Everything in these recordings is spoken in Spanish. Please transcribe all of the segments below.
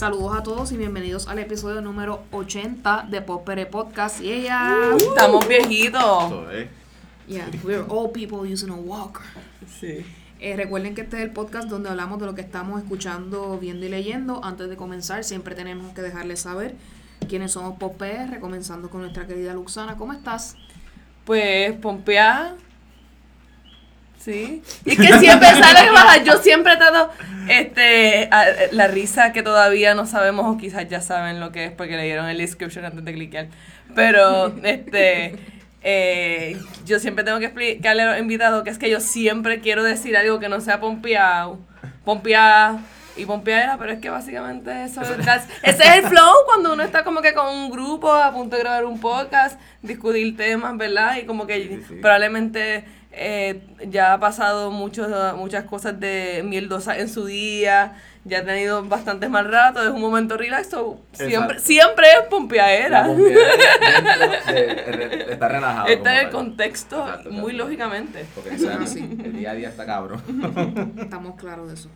Saludos a todos y bienvenidos al episodio número 80 de Popere Podcast. Y ella. Estamos viejitos. Yeah, we're all people using a walker. Sí. Eh, recuerden que este es el podcast donde hablamos de lo que estamos escuchando, viendo y leyendo. Antes de comenzar, siempre tenemos que dejarles saber quiénes somos PopR, comenzando con nuestra querida Luxana. ¿Cómo estás? Pues pompeada. Sí. Y es que siempre sale baja. Yo siempre trato este, a- la risa que todavía no sabemos o quizás ya saben lo que es porque leyeron el description antes de cliquear. Pero este eh, yo siempre tengo que explicarle a los invitados que es que yo siempre quiero decir algo que no sea pompeado. Pompeada y pompeadera, pero es que básicamente eso es, ese es el flow cuando uno está como que con un grupo a punto de grabar un podcast, discutir temas, ¿verdad? Y como que Sí, sí. probablemente eh, ya ha pasado muchos, muchas cosas de mieldosa en su día, ya ha tenido bastantes mal ratos, es un momento relax, so siempre, siempre es pompeadera. De- está relajado. Está en el contexto Exacto, muy lógicamente. Porque Eso el, es así. el día a día está cabrón. Estamos claros de eso.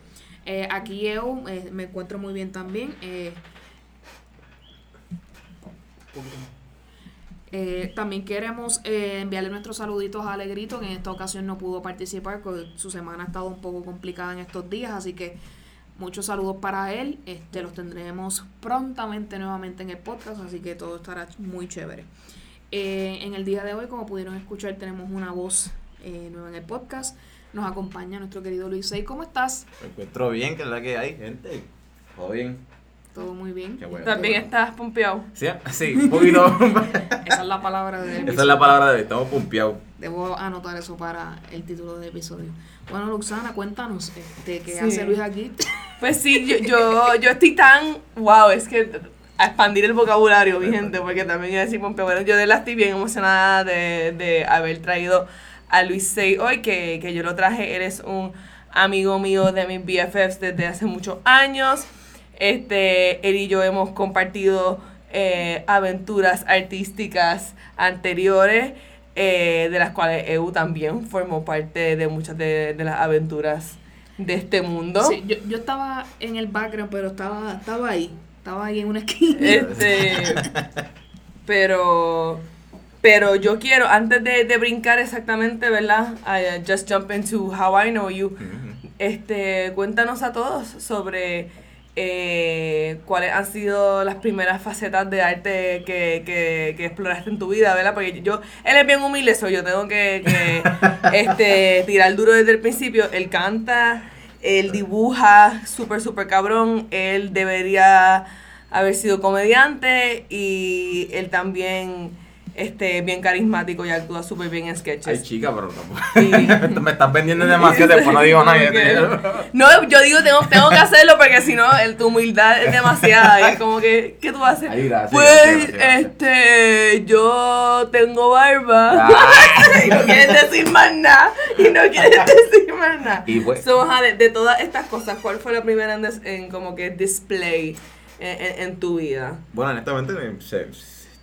Eh, aquí yo eh, me encuentro muy bien también. eh, eh, también queremos eh, enviarle nuestros saluditos a Alegrito, que en esta ocasión no pudo participar porque su semana ha estado un poco complicada en estos días, así que muchos saludos para él. Este, los tendremos prontamente nuevamente en el podcast, así que todo estará muy chévere. Eh, en el día de hoy, como pudieron escuchar, tenemos una voz eh, nueva en el podcast. Nos acompaña nuestro querido Luis. ¿Cómo estás? Me encuentro bien, que es la que hay, gente. Todo bien. Todo muy bien. Qué bueno. También estás pompeado. Sí, sí, un poquito. Esa es la palabra de Esa es la palabra de hoy, estamos pumpeados. Debo anotar eso para el título del episodio. Bueno, Luxana, cuéntanos, este, ¿qué Sí. hace Luis aquí? Pues sí, yo, yo, yo estoy tan, wow, es que a expandir el vocabulario, mi gente, porque también iba a decir Pompeo. Bueno, yo de verdad estoy bien emocionada de, de haber traído a Luis Sey hoy, que, que yo lo traje, él es un amigo mío de mis BFFs desde hace muchos años. Este, él y yo hemos compartido eh, aventuras artísticas anteriores, eh, de las cuales EU también formó parte de muchas de, de las aventuras de este mundo. Sí, yo, yo estaba en el background, pero estaba, estaba ahí. Estaba ahí en una esquina. Este, pero, pero yo quiero, antes de, de brincar exactamente, ¿verdad? I, uh, just jump into how I know you. Este, cuéntanos a todos sobre eh, cuáles han sido las primeras facetas de arte que, que, que exploraste en tu vida, ¿verdad? Porque yo, él es bien humilde, eso yo tengo que, que, este, tirar duro desde el principio. Él canta, él dibuja, súper, súper cabrón. Él debería haber sido comediante y él también este, bien carismático y actúa súper bien en sketches. Ay, chica, pero tampoco. Sí. Me estás vendiendo demasiado, después no digo nada. No, yo digo, tengo, tengo que hacerlo porque si no, el- tu humildad es demasiada. Y es como que, ¿qué tú haces? Ay, gracias, pues, gracias, gracias. este, yo tengo barba. Ah. y no quieres decir más nada. Y no quieres decir más nada. Y pues- So, de, de todas estas cosas, ¿cuál fue la primera en, des- en como que display en, en- en tu vida? Bueno, honestamente, se,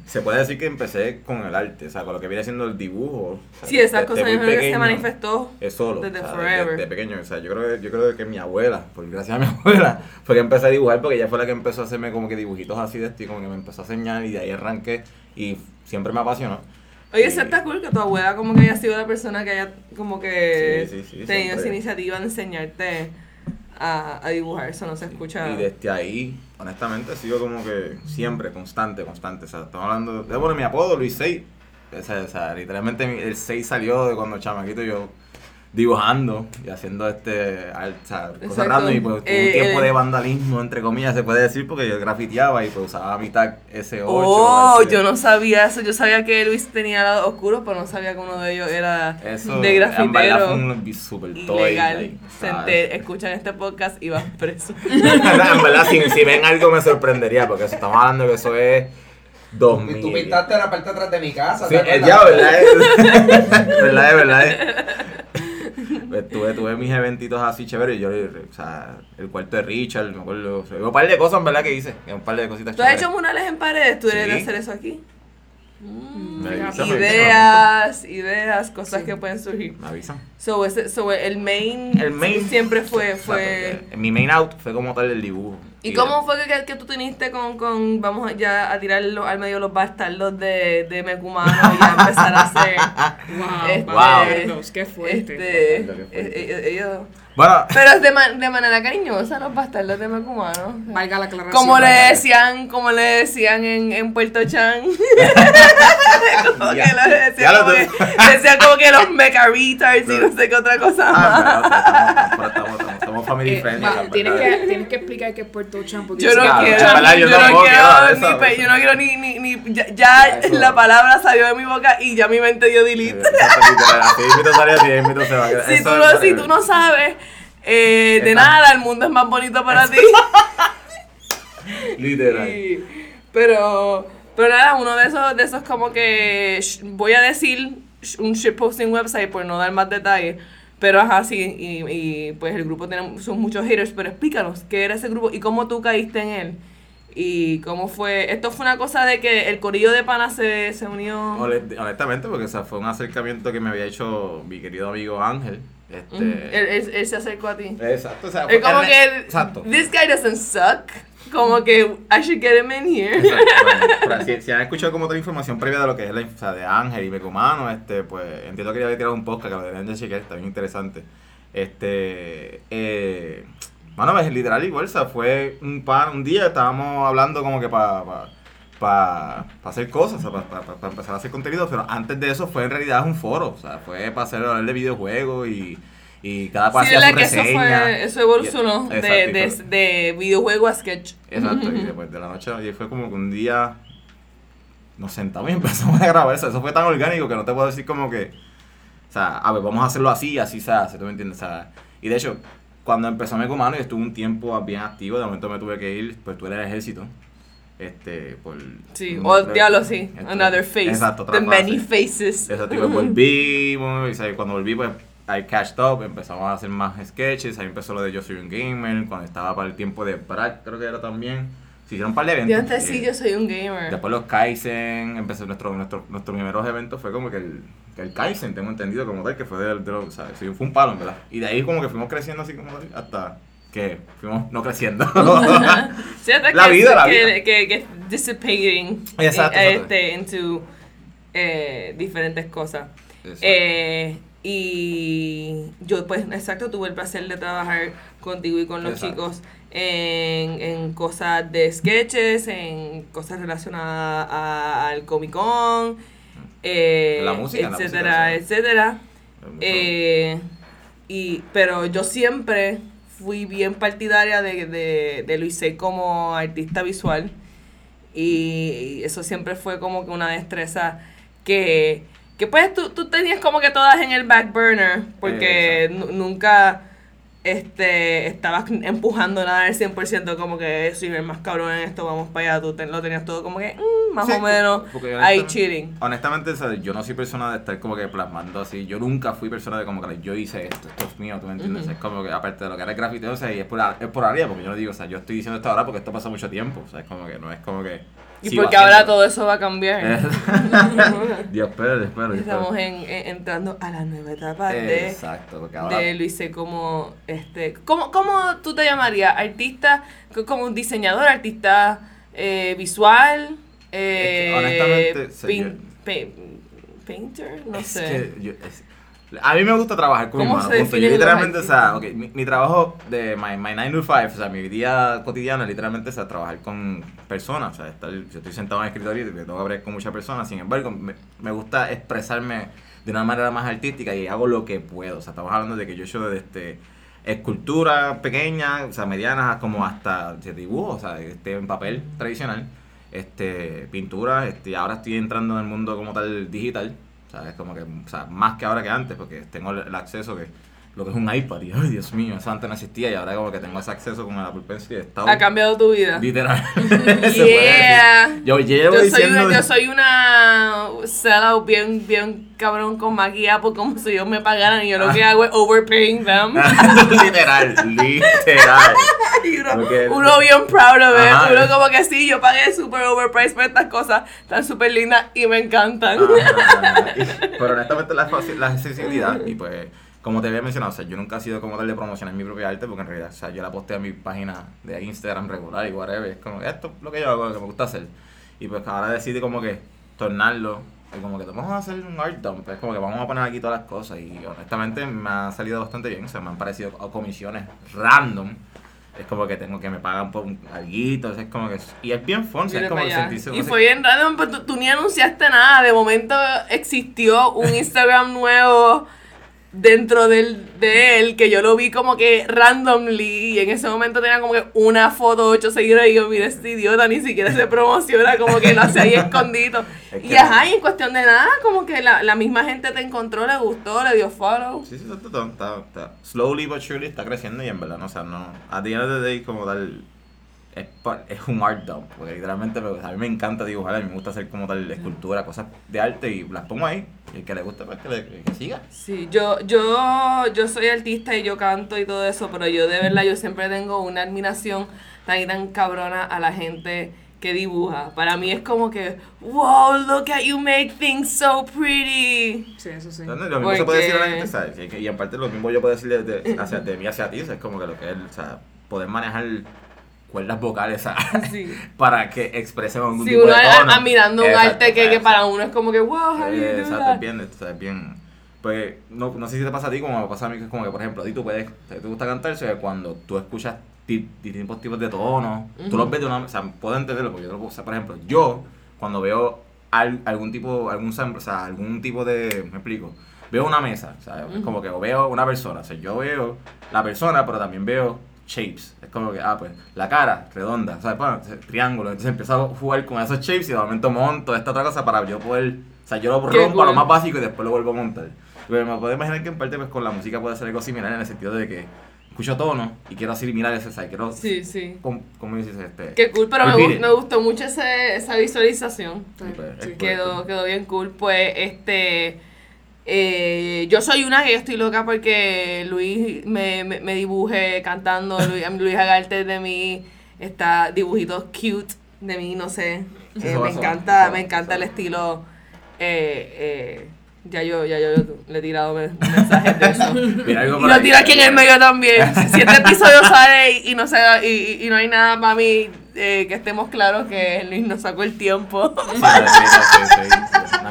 se puede decir que empecé con el arte, o sea, con lo que viene siendo el dibujo. Sí, esas desde cosas muy yo creo que se manifestó es solo. desde o sea, forever. Desde pequeño. O sea, yo creo, que- yo creo que mi abuela, por gracias a mi abuela, fue que empecé a dibujar porque ella fue la que empezó a hacerme como que dibujitos así de esto y como que me empezó a enseñar y de ahí arranqué y siempre me apasionó. Oye, eso está cool que tu abuela como que haya sido la persona que haya como que Sí, sí, sí, tenido esa siempre. iniciativa de enseñarte a, a dibujar, eso no se escucha. Y desde ahí, honestamente, sigo como que siempre, constante, constante. O sea, estamos hablando de, bueno, mi apodo, Luis 6. O sea, o sea, literalmente el 6 salió de cuando chamaquito yo dibujando y haciendo este o sea, cosas random y pues tuve Eh, un tiempo eh. de vandalismo entre comillas se puede decir porque yo grafiteaba y pues usaba mi tag S8 Oh, yo no sabía eso. Yo sabía que Luis tenía lado oscuro, pero no sabía que uno de ellos era Eso, de en verdad, fue grafitero. un super toy, Ilegal. like, Se ¿sabes? enter- escuchan este podcast y vas preso. en verdad, verdad, si, si ven algo me sorprendería porque si estamos hablando que eso es 2000 Tú pintaste la parte de atrás de mi casa. Sí, ya, ¿verdad? es- ¿Verdad? es, ¿Verdad? Tuve, tuve mis eventitos así chéveres. Yo, o sea, el cuarto de Richard, me acuerdo. o sea, un par de cosas, en verdad, que hice. Un par de cositas ¿Tú has chéveres. hecho murales en paredes? ¿Tú deberías Sí. hacer eso aquí? Mm, ideas, ideas, cosas Sí. que pueden surgir. Me avisan. So, ese, so el main, El main- siempre fue, fue Mi main out fue como tal el dibujo. ¿Y cómo fue que, que tú teniste con, con, vamos a- ya a tirar al medio los bastardos de, de Mecumano y a empezar a hacer, Wow, Este, bastardos, qué fuerte. este, Qué fuerte. eh, eh, ellos- Bueno, pero de, ma- de manera cariñosa los bastardos de Mecumano. Valga la aclaración. Como le decían, como le decían en, en Puerto Chan. como que Ya. lo decían, Ya lo como que, decían como que los mecha retards y no sé qué otra cosa más. ah, pero estamos, estamos, family Eh, friendly. ¿verdad? tienes, que, tienes que explicar qué es Puerto Chan. porque Yo no que- Claro, yo, yo no quiero pe- yo no quiero ni, ni, ni ya, ya Eso. la palabra salió de mi boca y ya mi mente dio delete. Si tú, no, si tú no sabes eh, de nada, el mundo es más bonito para ti. Literal. Sí, pero, pero nada, uno de esos, de esos como que voy a decir un shitposting website por no dar más detalles. Pero ajá, sí, y, y pues el grupo tiene son muchos haters, pero explícanos qué era ese grupo y cómo tú caíste en él. Y cómo fue, esto fue una cosa de que el corillo de pana se, se unió. Honest- Honestamente, porque o sea, fue un acercamiento que me había hecho mi querido amigo Ángel. Este, él, él- él se acercó a ti. Exacto, o sea, Es como él- que, él- Exacto. this guy doesn't suck. Como que, I should get him in here. Si, han escuchado como otra información previa de lo que es la o de Ángel y Mecumano, este, pues entiendo que ya había tirado un podcast que lo deberían de chequear, está bien interesante. Este, eh, bueno, pues literal igual, o sea, fue un pan, un día estábamos hablando como que para pa, pa, pa hacer cosas, o sea, para empezar a hacer contenido, pero antes de eso fue en realidad un foro, o sea, fue para hacer hablar de videojuegos y, y cada cual Sí, hacía su que eso, reseña. fue, eso evolucionó Y- de, exacto, de, de videojuego a sketch. Exacto, y después de la noche y fue como que un día nos sentamos y empezamos a grabar eso. Eso fue tan orgánico que no te puedo decir como que, o sea, a ver, vamos a hacerlo así, así se hace, ¿tú me entiendes? O sea, y de hecho, cuando empezó Mecumano y estuve un tiempo bien activo, de momento me tuve que ir, pues tú eres el ejército. Este, por... Sí, un- o diablo, sí. Este, Another face. Exacto, The many faces. Exacto, y pues volví, y ¿sabes? cuando volví, pues I catched up, empezamos a hacer más sketches, ahí empezó lo de Yo Soy Un Gamer, cuando estaba para el tiempo de Brad, creo que era también. Se hicieron un par de eventos. Yo antes sí, yo soy un gamer. Después los Kaizen, empezó nuestro, nuestro, nuestros primeros eventos fue como que el, que el Kaizen, tengo entendido como tal, que fue del, de sea, sí, fue un palo, verdad. Y de ahí como que fuimos creciendo así como tal, hasta que fuimos no creciendo. Sí, hasta La que, vida, la que, vida. Que, que dissipating Exacto, eh, exacto. este, into eh, diferentes cosas. Eh, y yo, pues, exacto, tuve el placer de trabajar contigo y con los Exacto. chicos en, en cosas de sketches, en cosas relacionadas a- al Comic Con, eh, La música, la etcétera, música, etcétera. Eh, y, pero yo siempre fui bien partidaria de, de, de Luisé como artista visual. Y eso siempre fue como que una destreza que, que pues tú, tú tenías como que todas en el back burner. Porque nunca este estabas empujando nada al 100% como que soy el más cabrón en esto, vamos para allá. Tú te- lo tenías todo como que mm, más Sí, o menos ahí cheating. Honestamente, sea, yo no soy persona de estar como que plasmando así. Yo nunca fui persona de como que yo hice esto, esto es mío, ¿tú me entiendes? Ujú. Es como que aparte de lo que era el grafiteo, o sea, y es por, es por área, porque yo no digo, o sea, yo estoy diciendo esto ahora porque esto pasó mucho tiempo, o sea, es como que no es como que... Y porque ahora todo eso va a cambiar. Dios, espero, espero. Estamos en, en- entrando a la nueva etapa de, Exacto, ahora... de Luise como este ¿cómo, ¿Cómo tú te llamarías? ¿Artista? ¿Como un diseñador? ¿Artista eh, visual? Eh, honestamente, pin- pa- ¿Painter? No es sé. que yo- es- a mí me gusta trabajar con mi ¿Cómo mano. se punto. Yo literalmente, o sea, artistas? ok, mi, mi trabajo de my, my 9 to 5, o sea, mi día cotidiano literalmente o sea, trabajar con personas. O sea, estar, yo estoy sentado en el escritorio y tengo que hablar con muchas personas. Sin embargo, me, me gusta expresarme de una manera más artística y hago lo que puedo. O sea, estamos hablando de que yo he hecho este, escultura pequeña, o sea, medianas, como hasta de dibujo, o sea, este, en papel tradicional, este, pintura, este, ahora estoy entrando en el mundo como tal digital, o sea, es como que, o sea, más que ahora que antes, porque tengo el acceso que, lo que es un iPad, y ay Dios mío, eso antes no existía y ahora como que tengo ese acceso con el Apple Pencil estado ¿Ha cambiado tu vida? literal. Yeah. Yo llevo Yo soy, diciendo... una, yo soy una sellout bien, bien cabrón con Maggie Apple como si yo me pagaran y yo lo que hago es overpaying them. literal, literal. Uno, bien proud of it. Ajá. Uno como que sí, yo pagué super overpriced por estas cosas tan super lindas y me encantan. Ajá. Y- Pero honestamente la, la accesibilidad y pues como te había mencionado, o sea, yo nunca he sido como tal de promocionar mi propia arte, porque en realidad, o sea, yo la posté a mi página de Instagram regular y whatever, es como, esto es lo que yo hago, lo que me gusta hacer. Y pues ahora decidí como que tornarlo, y como que vamos a hacer un art dump, es como que vamos a poner aquí todas las cosas, y honestamente me ha salido bastante bien, o sea, me han parecido comisiones random, es como que tengo que me pagan por un alguito, es como que y es bien fun, es como sentirse Y fue bien random, pero tú, tú ni anunciaste nada. De momento existió un Instagram nuevo dentro del, de él que yo lo vi como que randomly y en ese momento tenía como que una foto, ocho seguidores y yo, mira este idiota, ni siquiera se promociona, como que lo hace ahí escondido. Es Y ajá, y en cuestión de nada, como que la, la misma gente te encontró, le gustó, le dio follow. Sí, sí, está, está, está, está- slowly but surely está creciendo y en verdad, no, o sea, no, a of the day como tal, es, es un art dump, porque literalmente me- a mí me encanta dibujar, a mí me gusta hacer como tal escultura, cosas de arte y las pongo ahí, y el que le guste, pues que, le, que siga. Sí, yo, yo, yo soy artista y yo canto y todo eso, pero yo de verdad yo siempre tengo una admiración tan y tan cabrona a la gente que dibuja. Para mí es como que, wow, look at you make things so pretty. Sí, eso sí. Lo mismo se puede decir a la Porque- gente, ¿sabes? Y, y aparte lo mismo yo puedo decir de, de- hacia, de mí hacia ti, es como que lo que es, o sea, poder manejar cuerdas vocales ¿sabes? Sí. para que expresen algún Si tipo uno de a- tono. admirando un Exacto, arte que, que para uno es como que, wow, Eh, Exacto, that?" es bien, es bien. Pues no, no sé si te pasa a ti como me pasa a mí, que es como que, por ejemplo, a ti tú puedes, te, gusta cantar, o sea, cuando tú escuchas ti- distintos tipos de tonos, tú los ves de una o sea, puedo entenderlo, porque yo lo puedo, o sea, por ejemplo, yo, cuando veo al- algún tipo, algún o sea, algún tipo de, me explico, veo una mesa, o sea, es como que veo una persona, o sea, yo veo la persona, pero también veo shapes, es como que, ah, pues, la cara, redonda, sea, bueno, triángulo, entonces empiezo a jugar con esos shapes y de momento monto esta otra cosa para yo poder, o sea, yo lo rompo a lo cool. más básico y después lo vuelvo a montar. Pero me puedo imaginar que en parte pues con la música puede ser algo similar en el sentido de que escucho tono y quiero asimilar ese, sea, quiero, Sí, sí. ¿cómo, cómo dices este? Qué cool, pero me, gu- me gustó mucho ese, esa visualización. Sí, pues, es Sí. Quedó, quedó bien cool. Pues, este. Eh, yo soy una que yo estoy loca porque Luis me, me, me dibuje cantando. Luis, Luis Agarte de mí. Está dibujitos cute de mí, no sé. Eh, me encanta, me encanta el estilo. Eh, eh, ya yo, ya yo le he tirado me- mensajes de eso. Mira, algo Y lo tiro aquí en el medio también. Si este episodio sale y, y no, se, y, y- y no hay nada para mí, eh, que estemos claros que Luis nos sacó el tiempo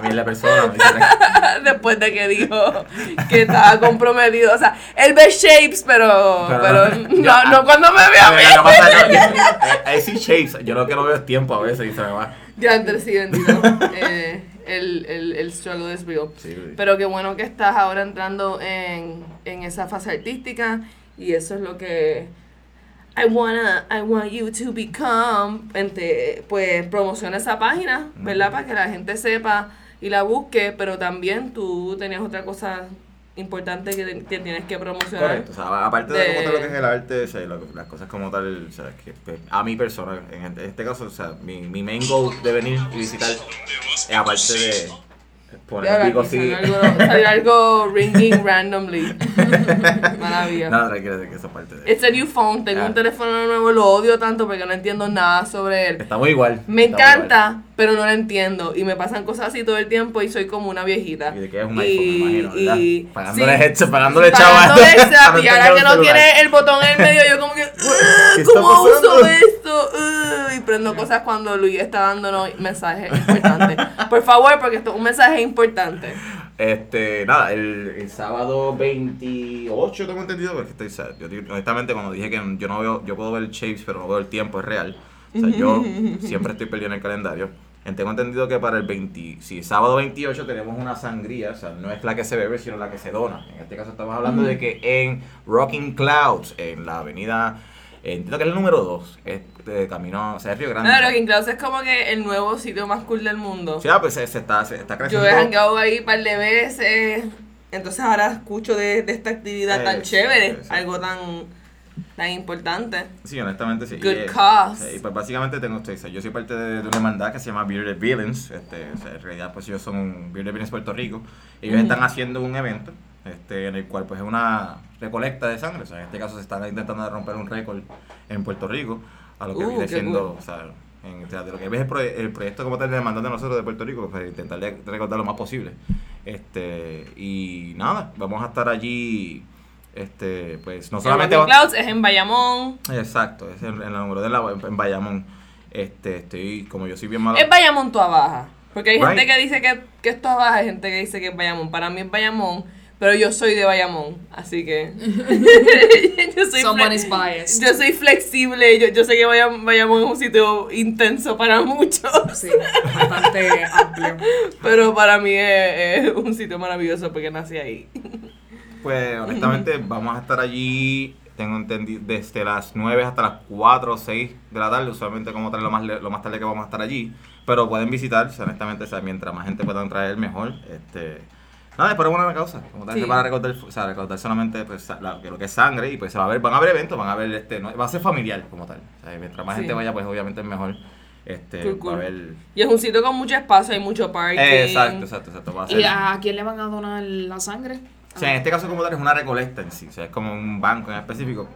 mierda de persona. ¿no? después de que dijo que estaba comprometido. O sea, él ve shapes, pero, Pero pero, no- no, no cuando me ve a mí. que pasa Ahí sí shapes. Yo lo que no veo es tiempo a veces y se me va. Ya antes sí, bendito. Eh, el, el, el struggle es real. Sí. Pero qué bueno que estás ahora entrando en, en esa fase artística y eso es lo que I wanna, I want you to become. Ente- pues promociona esa página, ¿verdad? Para que la gente sepa y la busque, pero también tú tenías otra cosa importante que, que tienes que promocionar. Correcto, o sea, aparte de, De- como tal lo que es el arte, o sea, lo- las cosas como tal, o sea, que pues, a mi persona, en este, este caso, o sea, mi, mi main goal de venir y visitar, es aparte de pico aquí así, salió algo, salió algo ringing randomly. Maravilla. no, tranquila, que esa parte de It's a new phone, tengo Ah. un teléfono nuevo, lo odio tanto porque no entiendo nada sobre él. Estamos igual. Me estamos igual. encanta, pero no lo entiendo. Y me pasan cosas así todo el tiempo y soy como una viejita. Y de que es un iPhone, me imagino, ¿verdad? y- Pagándole sí, hecho, pagándole pagándole chaval. extra, para y ahora que no tiene el botón en el medio, yo como que, ¿Qué está ¿cómo uso pasando? Esto? Uh, y prendo cosas cuando Luis está dándonos mensajes importantes. Por favor, porque esto es un mensaje importante. Este, nada, el, el sábado 28 tengo entendido, porque estoy sad. Yo honestamente cuando dije que yo no veo, yo puedo ver shapes, pero no veo el tiempo, es real. O sea, yo siempre estoy perdido en el calendario. Eh, Tengo entendido que para el 20, sí, sábado 28 tenemos una sangría, o sea, no es la que se bebe, sino la que se dona. En este caso estamos hablando de que en Rocking Clouds, en la avenida, entiendo que es el número 2, es de camino, o sea, Río Grande. No, pero King Klaus es como que el nuevo sitio más cool del mundo. Sí, ah, pues se, se está, se está Yo creciendo. he hangueado ahí un par de veces. Entonces ahora escucho de, de esta actividad tan Eh, chévere, sí, sí. algo tan, tan importante. Sí, honestamente sí. Good Y, eh, cause. sí, y pues básicamente tengo, sea, yo soy parte de, de una hermandad que se llama Bearded Villains. Este, o sea, en realidad pues ellos son Bearded Villains Puerto Rico. Ellos Ujú. están haciendo un evento este, en el cual pues es una recolecta de sangre. O sea, en este caso se están intentando romper un récord en Puerto Rico. A lo que Uh, viene siendo, cool. o sea, en, o sea, de lo que ves el, el proyecto como tal de demandante de nosotros de Puerto Rico, pues para intentar de- recordar lo más posible. Este, y nada, vamos a estar allí, este, pues no El solamente... Va- Clouds es en Bayamón. Exacto, es en, en la número de la, en, en Bayamón. Este, estoy, como yo soy bien malo... Es Bayamón Tua Baja. Porque hay Right. gente que dice que, que es Tua Baja, hay gente que dice que es Bayamón. Para mí es Bayamón, pero yo soy de Bayamón, así que... yo, soy Someone fle- is biased. yo soy flexible, yo, yo sé que Bayam- Bayamón es un sitio intenso para muchos, Sí, bastante amplio. pero para mí es, es un sitio maravilloso porque nací ahí. Pues honestamente vamos a estar allí, tengo entendido, desde las 9 hasta las 4 o 6 de la tarde, usualmente como tal lo más, le- lo más tarde que vamos a estar allí, pero pueden visitar, honestamente, o sea, mientras más gente puedan traer, mejor. Este, nada, es por una causa, como tal, Sí. es para recordar, o sea, recordar solamente pues, la- lo que es sangre y pues se va a ver, van a haber eventos, van a ver, este, no, va a ser familiar como tal, o sea, mientras más Sí. gente vaya, pues obviamente es mejor. Este, Cool, cool. va a haber... Y es un sitio con mucho espacio, hay mucho parking. Exacto, exacto, exacto. Va a ser, ¿Y a quién le van a donar la sangre? O sea, en este caso como tal es una recolecta en sí, o sea, es como un banco en específico.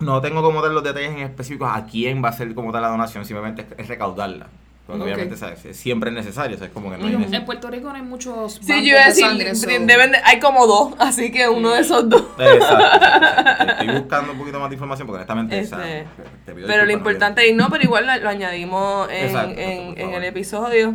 No tengo como tal los detalles en específico a quién va a ser como tal la donación, simplemente es recaudarla. Porque Ok. obviamente ¿sabes? Es- siempre es necesario, o sea, es como que no hay En necesidad. Puerto Rico no hay muchos Sí, yo iba a de decir, sangre, so- deben de- hay como dos, así que uno de esos dos. Exacto, exacto. Estoy buscando un poquito más de información porque honestamente, Este, te pido Pero lo disculpas, no importante es no, pero igual lo, lo añadimos en, Exacto, en, en el episodio.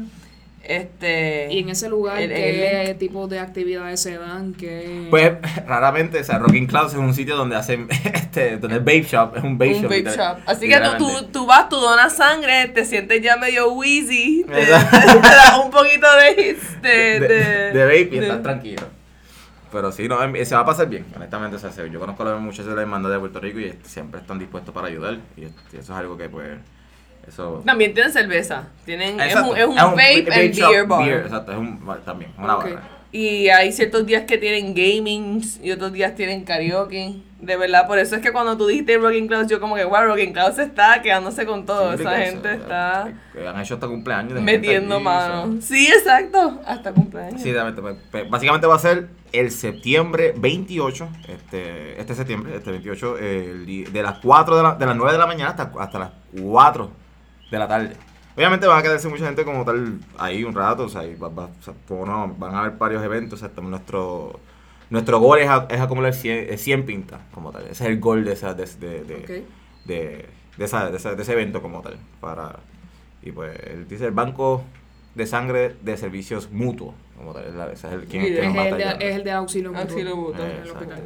Este Y en ese lugar, el- ¿qué el tipo de actividades se dan? ¿Qué... Pues raramente, o sea, Rocking Clouds es un sitio donde hacen, este, donde es vape shop, es un vape un shop. Así que tú, tú, tú vas, tú donas sangre, te sientes ya medio wheezy, te, te Exacto. da un poquito de hits de, de, de, de vape y de- estás tranquilo. Pero sí, no, em- se va a pasar bien, honestamente. O sea, se- yo conozco a los muchachos de la hermandad de Puerto Rico y siempre están dispuestos para ayudar. Y, eso es algo que, pues, eso... También tienen cerveza. Tienen, es un, es un vape va- and beer bar. exacto, es un bar también, una Ok. barra. Y hay ciertos días que tienen gaming y otros días tienen karaoke. De verdad, por eso es que cuando tú dijiste Rocking Clouds, yo como que, wow, Rocking Clouds está quedándose con todo. Sí, Esa gente eso, está Han hecho hasta cumpleaños. de metiendo allí, mano. o sea, Sí, exacto. Hasta cumpleaños. Sí, realmente, pues, pues, básicamente va a ser el septiembre 28, este, este septiembre, este 28, eh, el de las 4 de, la, de las 9 de la mañana hasta, hasta las 4 de la tarde. Obviamente van a quedarse mucha gente como tal ahí un rato, o sea, y va- va- o sea, como no, van a haber varios eventos, o sea, nuestro, nuestro gol es, a- es acumular 100, eh, 100 pintas como tal, ese es el gol de, esa, de, de, de- Ok. de, de esa- de esa- de ese evento como tal. Para, y pues él dice el Banco de Sangre de Servicios Mutuos, como tal, es, la, ese es el quien, Y quien es, va a el de, es el de auxilio mutuo. Auxilio mutuo. Eh, en el hospital.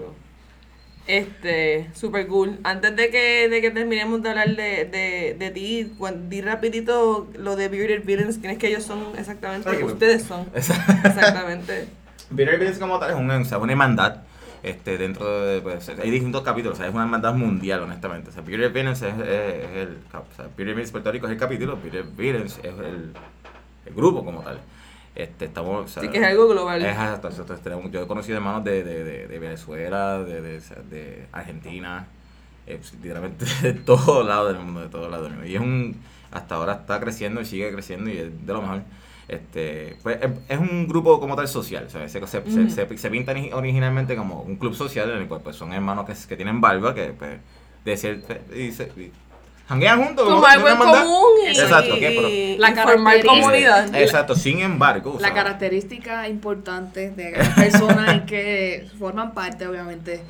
Este, super cool. Antes de que, de que terminemos de hablar de, de, de ti, di rapidito lo de Bearded Villains, quiénes que ellos son exactamente, que- ustedes son. Exactamente. Bitter Beans como tal es un- o sea, una hermandad. Este, dentro de, pues, hay distintos capítulos, o sea, es una hermandad mundial, honestamente. O sea, Bitter Beans es, es- es el, o sea, Bitter Beans Puerto Rico es el capítulo, Bitter Beans es el, el grupo como tal. Este, estamos, o sea, Así que es algo global. Es tenemos- yo he conocido hermanos de, de, de, de Venezuela, de, de, de Argentina, eh, pues, literalmente de todos lados del mundo, de todos lados del mundo. Y es un, hasta ahora está creciendo y sigue creciendo y es de lo mejor. Este, pues es, es un grupo como tal social, ¿sabes? Se, se, se- se, se pinta ni- originalmente como un club social en el cual pues, son hermanos que, que tienen barba, que pues, de cierto, y se, y janguean juntos. Como algo en común y, Exacto, ¿qué? Pero- y- La formar característica- comunidad. Exacto, sin embargo. o La sea, característica importante de las personas que forman parte, obviamente,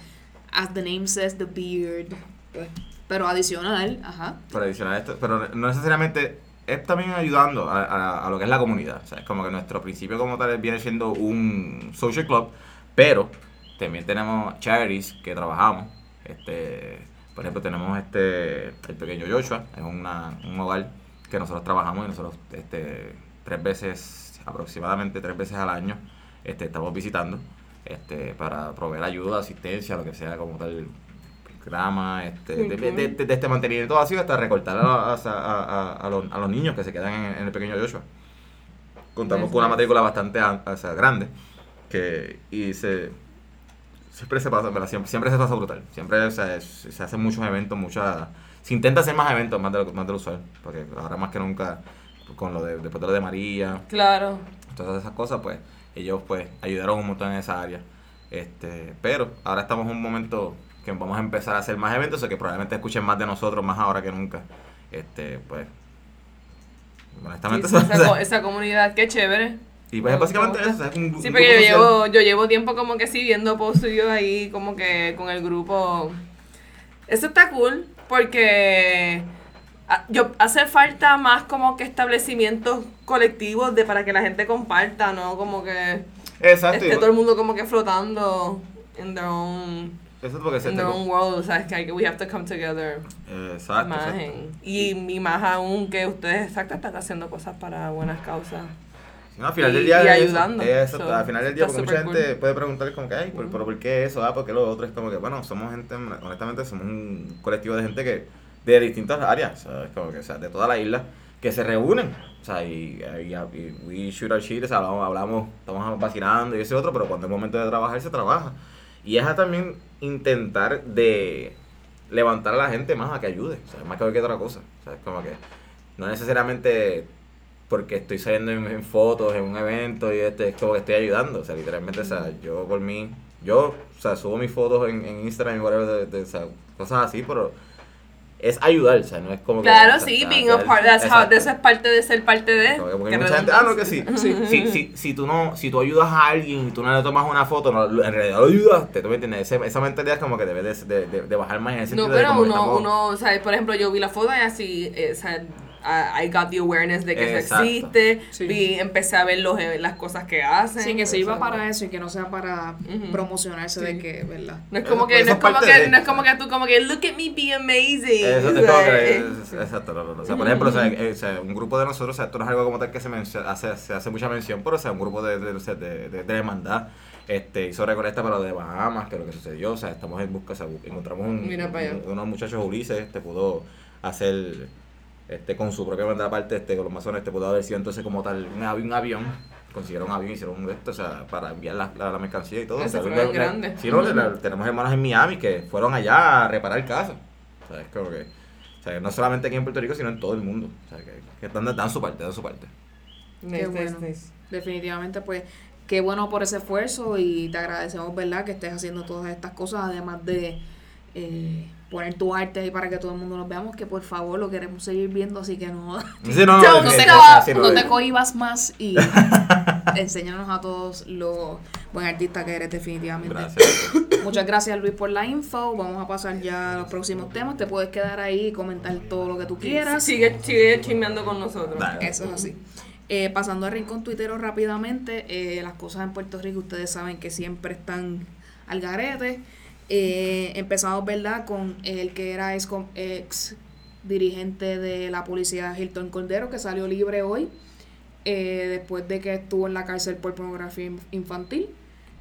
as the name says, the beard, pues, pero adicional, ajá. para adicionar esto, pero no necesariamente es también ayudando a, a- a lo que es la comunidad. O sea, es como que nuestro principio como tal viene siendo un social club, pero también tenemos charities que trabajamos. Este, por ejemplo, tenemos este el pequeño Joshua, es una, un hogar que nosotros trabajamos y nosotros este, tres veces, aproximadamente tres veces al año, este, estamos visitando este, para proveer ayuda, asistencia, lo que sea como tal grama, este, de, de- de- de- de este mantenimiento vacío hasta recortar a, a, a- a- los, a los niños que se quedan en, en el pequeño Joshua. Contamos con una matrícula bastante am- o sea, grande que, y se, siempre se pasa, ¿verdad? siempre, siempre se pasa brutal. Siempre o sea, es- se hacen muchos eventos, muchas... Se intenta hacer más eventos más de lo, más de lo usual, porque ahora más que nunca con lo de, después de lo de María, Claro. todas esas cosas, pues ellos pues ayudaron un montón en esa área. Este, pero ahora estamos en un momento que vamos a empezar a hacer más eventos, o que probablemente escuchen más de nosotros más ahora que nunca. Este, pues honestamente Sí, esa, co- esa comunidad, qué chévere. Y pues es básicamente eso, o sea, es un, Sí, un porque yo social. llevo, yo llevo tiempo como que sí viendo posts ahí como que con el grupo. Eso está cool porque ah, yo hace falta más como que establecimientos colectivos de para que la gente comparta, ¿no? Como que Exacto. esté todo el mundo como que flotando in their own, Eso es porque se in their own world, o sea, es que hay que- we have to come together Exacto. exacto. en- y, y más aún que ustedes exacto están haciendo cosas para buenas causas. No, al final Y- del día y eso, ayudando. es eso, So, al final del día, porque mucha súper gente cool. puede preguntar como que, ay, ¿por, pero ¿por qué eso? Ah, porque lo otro es como que, bueno, somos gente, honestamente, somos un colectivo de gente que, de distintas áreas, ¿sabes? Como que, o sea, de toda la isla, que se reúnen, o sea, y, y, y we shoot our shit, o sea, hablamos, hablamos, estamos vacilando y ese otro, pero cuando es momento de trabajar, se trabaja. Y es a también intentar de levantar a la gente más a que ayude, o sea, más que cualquier otra cosa, o sea, es como que no necesariamente porque estoy saliendo en, en fotos en un evento y este es como que estoy ayudando, o sea, literalmente, o sea, yo por mí, yo, o sea, subo mis fotos en, en Instagram y whatever, de, de- o sea, cosas así, pero es ayudar, o sea, no es como que... Claro, sí, being a part, that's how, de eso es parte de ser parte de. Porque que hay mucha gente, ah, no, que redundancia. sí. Si, si, si, tú no, si tú ayudas a alguien y tú no le tomas una foto, no, en realidad lo ayudaste, ¿tú me entiendes? Ese- esa mentalidad es como que debe de, de, de- de bajar más en sentido No, de pero que uno, estamos- uno, o sea, por ejemplo, yo vi la foto y así, eh, o sea, I I got the awareness de que eso existe, Sí. vi, empecé a ver los, eh, las cosas que hacen. Sí, que sirva sea, para eso y que no sea para Ujú. promocionarse Sí. de que, ¿verdad? No es como que, no es como que, de- no es como que tú como que, look at me be amazing. Eso sea, que- eh, exacto, no, no, no. O sea, por ejemplo, o sea, eh, o sea, un grupo de nosotros, o sea, esto no es algo como tal que se, hace, se hace mucha mención, pero o sea, un grupo de, de, de, de, de hermandad este, hizo recolecta para lo de Bahamas, que es lo que sucedió, o sea, estamos en busca, o sea, encontramos un, Mira para allá. un- unos muchachos Ulises, este, pudo hacer, este, con su propia banda aparte, este, con los masones, este, pudo haber sido entonces como tal un, avi- un avión, consiguieron un avión, hicieron un esto, o sea, para enviar la, la, la mercancía y todo. Ese o sea, la- grande. Sí, no, la- tenemos hermanos en Miami que fueron allá a reparar casas. O sea, es como que, o sea, no solamente aquí en Puerto Rico, sino en todo el mundo. O sea, que, que dan, dan su parte, dan su parte. Qué nice, bueno. nice. Definitivamente, pues, qué bueno por ese esfuerzo y te agradecemos, ¿verdad?, que estés haciendo todas estas cosas, además de eh, poner tu arte ahí para que todo el mundo nos veamos, que por favor lo queremos seguir viendo, así que no, Sí, no, te, no te cohibas más y enséñanos a todos lo buen artista que eres definitivamente. Gracias. Muchas gracias Luis por la info. Vamos a pasar ya a los próximos temas. Te puedes quedar ahí y comentar todo lo que tú quieras. Sigue, sigue chismeando con nosotros. Dale. Eso es así. Eh, pasando al rincón tuitero rápidamente, eh, las cosas en Puerto Rico ustedes saben que siempre están al garete. Eh, empezamos, ¿verdad?, con el que era ex, ex dirigente de la policía Hilton Cordero, que salió libre hoy, eh, después de que estuvo en la cárcel por pornografía inf- infantil.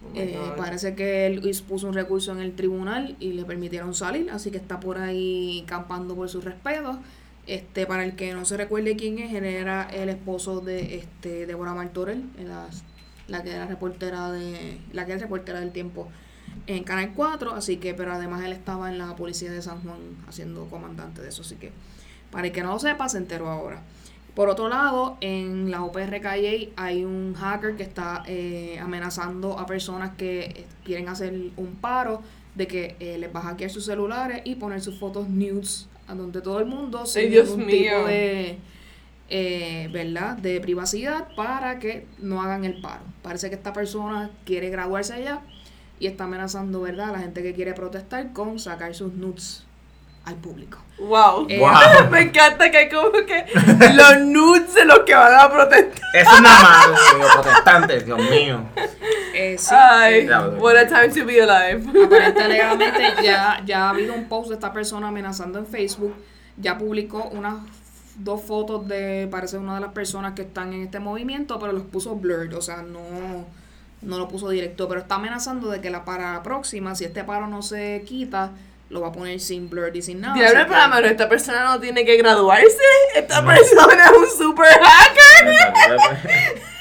Oh Eh, parece que él puso un recurso en el tribunal y le permitieron salir, así que está por ahí campando por sus respetos. Este, para el que no se recuerde quién es, él era el esposo de este Deborah Martorell, la, la que era reportera de la que es reportera del tiempo en Canal 4, así que pero además él estaba en la policía de San Juan haciendo comandante de eso, así que para el que no lo sepa se enteró ahora. Por otro lado, en la OPR Calle hay un hacker que está eh, amenazando a personas que eh, quieren hacer un paro de que eh, les va a hackear sus celulares y poner sus fotos nudes a donde todo el mundo sin Dios ningún mío. tipo de eh, verdad de privacidad para que no hagan el paro. Parece que esta persona quiere graduarse allá y está amenazando verdad a la gente que quiere protestar con sacar sus nudes al público. Wow. Eh, Wow. Me encanta que hay como que los nudes de los que van a protestar. Eso es nada más, Dios, protestantes, Dios mío. Eh, sí, Ay, eh, what a time to be alive. Aparentemente, ya, ya ha habido un post de esta persona amenazando en Facebook. Ya publicó unas dos fotos de, parece una de las personas que están en este movimiento, pero los puso blurred, o sea, no, no lo puso directo. Pero está amenazando de que la para la próxima, si este paro no se quita, lo va a poner sin blurred y sin nada. Diablo, así que- pero esta persona no tiene que graduarse. Esta persona es un super hacker.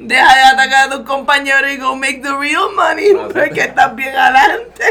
Deja de atacar a tus compañeros y go make the real money. Porque estás bien adelante.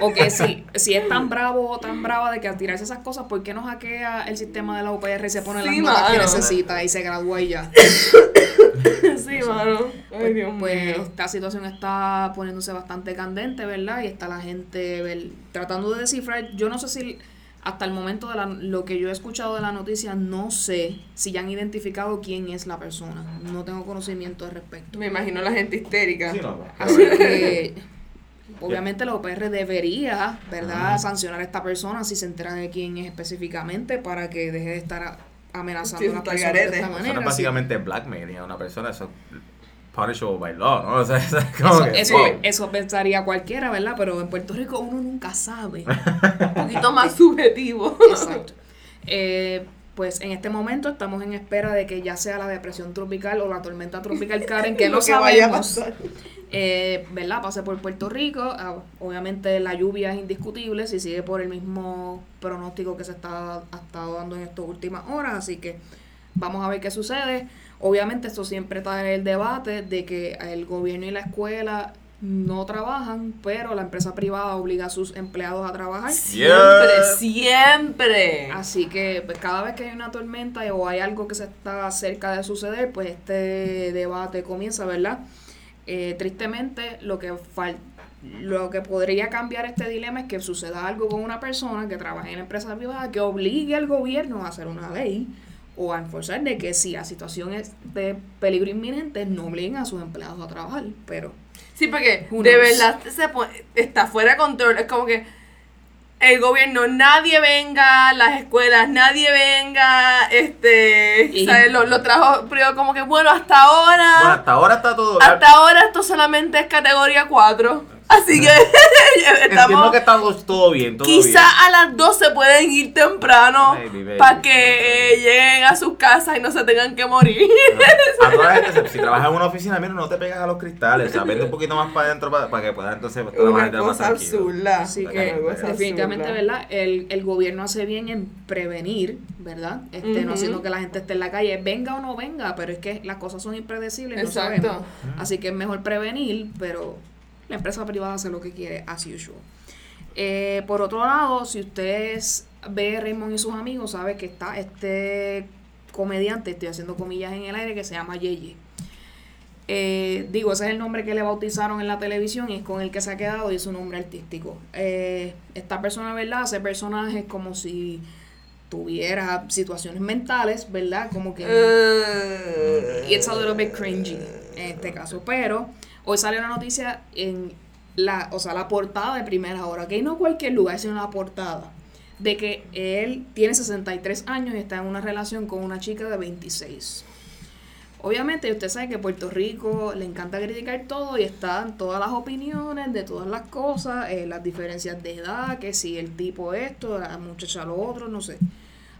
O que si, si es tan bravo o tan brava de que al tirarse esas cosas, ¿por qué no hackea el sistema de la UPR y se pone Sí, las notas que necesita y se gradúa y ya? sí, mano. Ay, Dios Pues mío. esta situación está poniéndose bastante candente, ¿verdad? Y está la gente ver- tratando de descifrar. Yo no sé si Hasta el momento de la- lo que yo he escuchado de la noticia, no sé si ya han identificado quién es la persona. No tengo conocimiento al respecto. Me imagino la gente histérica. Sí, no, Así que, obviamente, la OPR debería, ¿verdad?, sancionar a esta persona si se entera de quién es específicamente para que deje de estar amenazando Sí, a las está personas de esta Eso manera. no es básicamente blackmailing a una persona, eso punishable by law, ¿no? O sea, eso es como Eso, que, eso, wow. eso pensaría cualquiera, ¿verdad? Pero en Puerto Rico uno nunca sabe. Un poquito más subjetivo. Exacto. Eh, pues en este momento estamos en espera de que ya sea la depresión tropical o la tormenta tropical Karen, que no Lo que vaya a sabemos, pasar. eh, ¿verdad? Pase por Puerto Rico. Ah, obviamente la lluvia es indiscutible si sigue por el mismo pronóstico que se está, ha estado dando en estas últimas horas, así que vamos a ver qué sucede. Obviamente esto siempre está en el debate de que el gobierno y la escuela no trabajan, pero la empresa privada obliga a sus empleados a trabajar. Siempre, siempre. Así que pues, cada vez que hay una tormenta o hay algo que se está cerca de suceder, pues este debate comienza, ¿verdad? Eh, tristemente, lo que fal- lo que podría cambiar este dilema es que suceda algo con una persona que trabaja en empresa privada que obligue al gobierno a hacer una ley o a enforzar de que si la situación es de peligro inminente, no obliguen a sus empleados a trabajar. Pero Sí, porque de verdad se pone- está fuera de control. Es como que el gobierno, nadie venga, las escuelas, nadie venga, este, Y- ¿sabes? Lo, lo trajo como que, bueno, hasta ahora, Bueno, hasta ahora está todo. hasta ahora esto solamente es categoría 4. Así que Entiendo estamos, que está todo- bien, todo quizá bien. a las 12 pueden ir temprano para que eh, lleguen a sus casas y no se tengan que morir. A toda la gente, si trabajas en una oficina, mira, no te pegas a los cristales. O sea, vete un poquito más para adentro para, que puedas entonces Una trabajar más cosa tranquilo. absurda. Así Una que cosa definitivamente, absurda. ¿verdad? El, el gobierno hace bien en prevenir, ¿verdad? Este, No haciendo que la gente esté en la calle, venga o no venga, pero es que las cosas son impredecibles, no Exacto. sabemos. Así que es mejor prevenir, pero la empresa privada hace lo que quiere, as usual. Eh, por otro lado, si ustedes ve Raymond y sus amigos, sabe que está este comediante, estoy haciendo comillas en el aire, que se llama Yeye. Eh, digo, ese es el nombre que le bautizaron en la televisión y es con el que se ha quedado y es su nombre artístico. Eh, esta persona, ¿verdad? Hace personajes como si tuviera situaciones mentales, ¿verdad? Como que... Eh, It's a little bit cringy en este caso. Pero hoy salió una noticia en la, o sea, la portada de primera hora, que no cualquier lugar, sino la portada, de que él tiene 63 años y está en una relación con una chica de 26. Obviamente, usted sabe que Puerto Rico le encanta criticar todo y están todas las opiniones de todas las cosas, eh, las diferencias de edad, que si el tipo esto, la muchacha lo otro, no sé.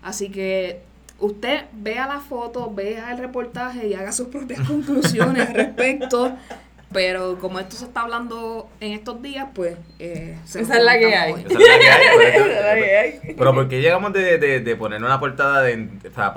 Así que usted vea la foto, vea el reportaje y haga sus propias conclusiones respecto. Pero como esto se está hablando en estos días, pues... Eh, se Esa es la que hay. Esa es la que hay, Esa es la que hay. Pero ¿por qué llegamos de, de, de poner una portada de,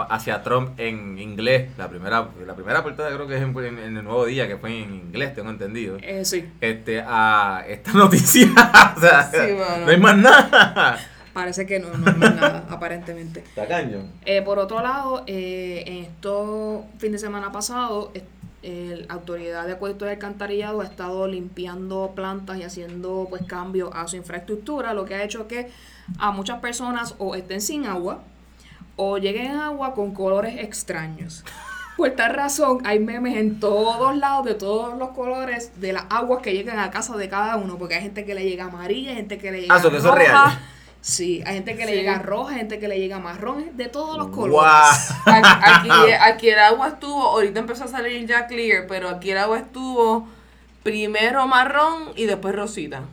hacia Trump en inglés? La primera, la primera portada creo que es en, en- en el Nuevo Día, que fue en inglés, tengo entendido. Eh, sí, Este, a esta noticia. o sea, Sí, mano. no hay más nada. parece que no, no, no es nada, aparentemente. Está caño. Eh, por otro lado, eh, en estos fin de semana pasado, la autoridad de acueducto y alcantarillado ha estado limpiando plantas y haciendo pues cambios a su infraestructura, lo que ha hecho que a muchas personas o estén sin agua o lleguen agua con colores extraños. Por tal razón, hay memes en todos lados de todos los colores de las aguas que llegan a casa de cada uno, porque hay gente que le llega amarilla, hay gente que le llega Ah, eso es real. Sí, hay gente que le llega roja, gente que le llega marrón, de todos los colores. Guau. Aquí, aquí, aquí el agua estuvo, ahorita empezó a salir ya clear, pero aquí el agua estuvo primero marrón y después rosita.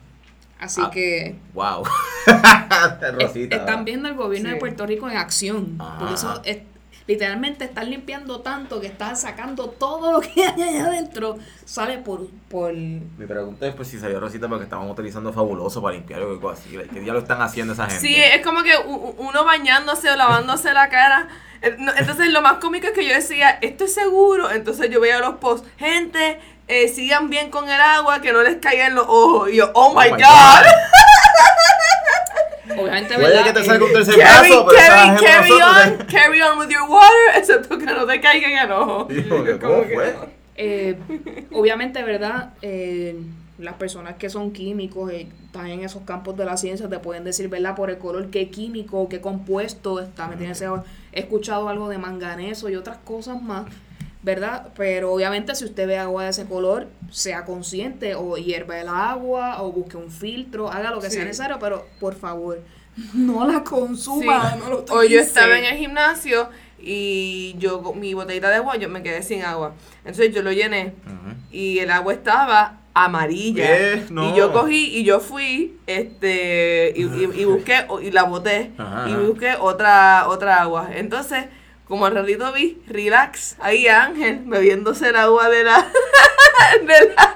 Así Ah. que Wow. es- Rosita. están viendo el gobierno Sí. de Puerto Rico en acción. Por eso es- literalmente están limpiando tanto que están sacando todo lo que hay allá adentro. Sale por, por Mi pregunta es pues si salió Rosita porque estaban utilizando fabuloso para limpiar o algo así. ¿Qué día lo están haciendo esa gente? Sí, es como que uno bañándose o lavándose la cara. Eh, Entonces lo más cómico es que yo decía, esto es seguro. Entonces yo veía los posts, gente, eh, sigan bien con el agua, que no les caiga en los ojos. Y yo, oh my, my god. obviamente, Puede ¿verdad? que te salga un tercer Carry, brazo, pero esa carry, es carry nosotros. on, carry on with your water, excepto que no te caiga en el ojo. ¿cómo fue? Eh, obviamente, ¿verdad? Eh, las personas que son químicos, eh, están en esos campos de la ciencia, te pueden decir, ¿verdad? Por el color, qué químico, qué compuesto está ese agua. He escuchado algo de manganeso y otras cosas más, ¿verdad? Pero obviamente si usted ve agua de ese color, sea consciente o hierva el agua o busque un filtro, haga lo que sea necesario, pero por favor, no la consuma, Sí. no lo O yo estaba en el gimnasio y yo con mi botellita de agua yo me quedé sin agua. Entonces yo lo llené y el agua estaba amarilla. ¿Qué? No. Y yo cogí y yo fui este y, y- y busqué o- y la boté Ajá, y ajá. busqué otra otra agua. Entonces, como al ratito vi, relax, ahí Ángel bebiéndose el agua de la de la,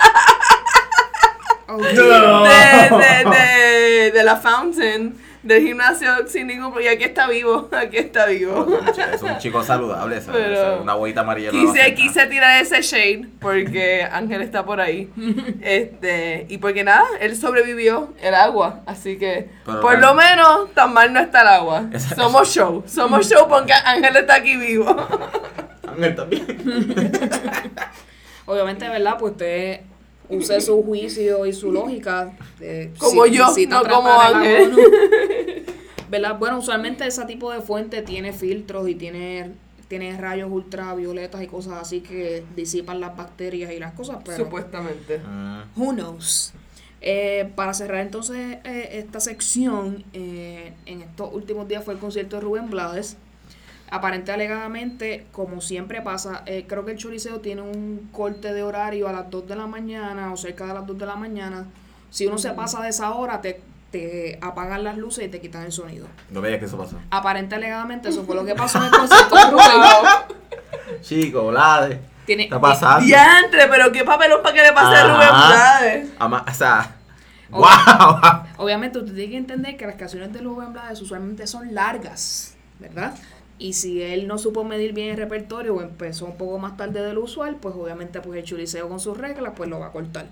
Oh, No. de, de, de- de la fountain del gimnasio sin ningún problema. Y aquí está vivo, aquí está vivo. Es un chico saludable, Pero- esa- una huevita amarilla. no Quise, nada. quise tirar ese shade porque Ángel está por ahí. Este, y porque nada, él sobrevivió el agua. Así que, Pero por lo menos, tan mal no está el agua. Esa- Somos show. Somos show porque Ángel está aquí vivo. Ángel también. Obviamente, ¿verdad? Pues usted use su juicio y su lógica. Como yo, no como Ángel. ¿Verdad? Bueno, usualmente ese tipo de fuente tiene filtros y tiene, tiene rayos ultravioletas y cosas así que disipan las bacterias y las cosas, pero Supuestamente. Mm. who knows. Eh, para cerrar entonces eh, esta sección, eh, en estos últimos días fue el concierto de Rubén Blades. Aparente alegadamente, como siempre pasa, eh, creo que el Choliseo tiene un corte de horario a las 2 de la mañana o cerca de las 2 de la mañana. Si uno se pasa de esa hora, te, te apagan las luces y te quitan el sonido. No veías que eso pasó. Aparente alegadamente, eso fue lo que pasó en el concierto de Rubén. Chico, Blade. Tiene, está pasando? Diantre, pero qué papelón para que le pase a. Rubén Blades. O sea, Oh. wow. Obviamente usted tiene que entender que las canciones de Rubén Blades usualmente son largas, ¿verdad? Y si él no supo medir bien el repertorio o empezó un poco más tarde de lo usual, pues obviamente pues el chuliceo con sus reglas pues lo va a cortar.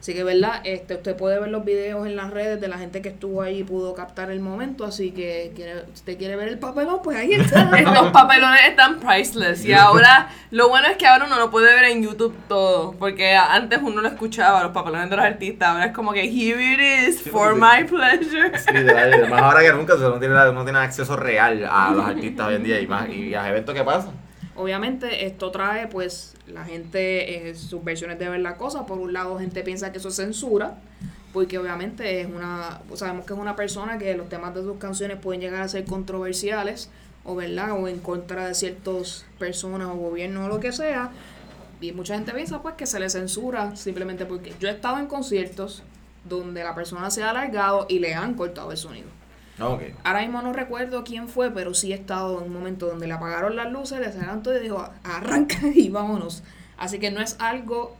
Así que, ¿verdad? Este, usted puede ver los videos en las redes de la gente que estuvo ahí y pudo captar el momento, así que quiere, si usted quiere ver el papelón, pues ahí está. Los papelones están priceless. Y ahora, lo bueno es que ahora uno lo puede ver en YouTube todo. Porque antes uno lo escuchaba, los papelones de los artistas. Ahora es como que, here it is, Sí, for my pleasure. Sí, además ahora que nunca uno tiene, uno tiene acceso real a los artistas hoy en día y más y a eventos que pasan. Obviamente esto trae pues la gente eh, sus versiones de ver la cosa. Por un lado gente piensa que eso es censura, porque obviamente es una, sabemos que es una persona que los temas de sus canciones pueden llegar a ser controversiales o verdad o en contra de ciertas personas o gobiernos o lo que sea. Y mucha gente piensa pues que se le censura simplemente porque yo he estado en conciertos donde la persona se ha alargado y le han cortado el sonido. Ok. Ahora mismo no recuerdo quién fue, pero sí he estado en un momento donde le apagaron las luces, le cerraron todo y dijo, arranca y vámonos. Así que no es algo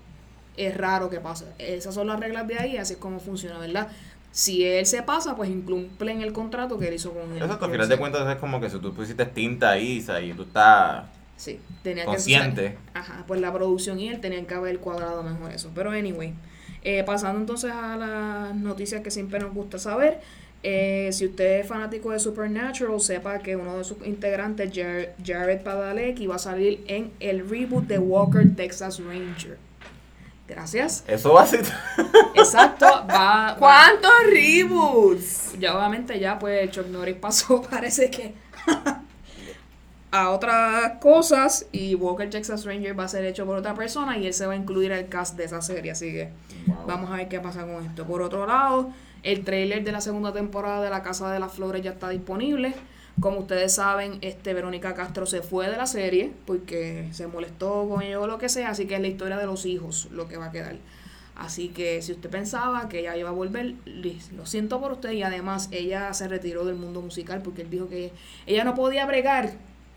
es raro que pase. Esas son las reglas de ahí, así es como funciona, ¿verdad? Si él se pasa, pues incumple en el contrato que él hizo con él. Exacto, al final de cuentas es como que si tú pusiste tinta ahí, o y tú estás Sí, tenía consciente. que Ajá, pues la producción y él tenían que haber cuadrado mejor eso. Pero anyway, eh, pasando entonces a las noticias que siempre nos gusta saber. Eh, si usted es fanático de Supernatural, sepa que uno de sus integrantes, Jar- Jared Padalecki, va a salir en el reboot de Walker Texas Ranger. Gracias. Eso va a ser. Exacto, va. va- ¿Cuántos reboots? ya obviamente ya pues Chuck Norris pasó, parece que a otras cosas y Walker Texas Ranger va a ser hecho por otra persona y él se va a incluir al cast de esa serie, así que vamos a ver qué pasa con esto. Por otro lado, el trailer de la segunda temporada de La Casa de las Flores ya está disponible. Como ustedes saben, este Verónica Castro se fue de la serie porque se molestó con ello o lo que sea, así que es la historia de los hijos lo que va a quedar. Así que si usted pensaba que ella iba a volver, lo siento por usted y además ella se retiró del mundo musical porque él dijo que ella no podía bregar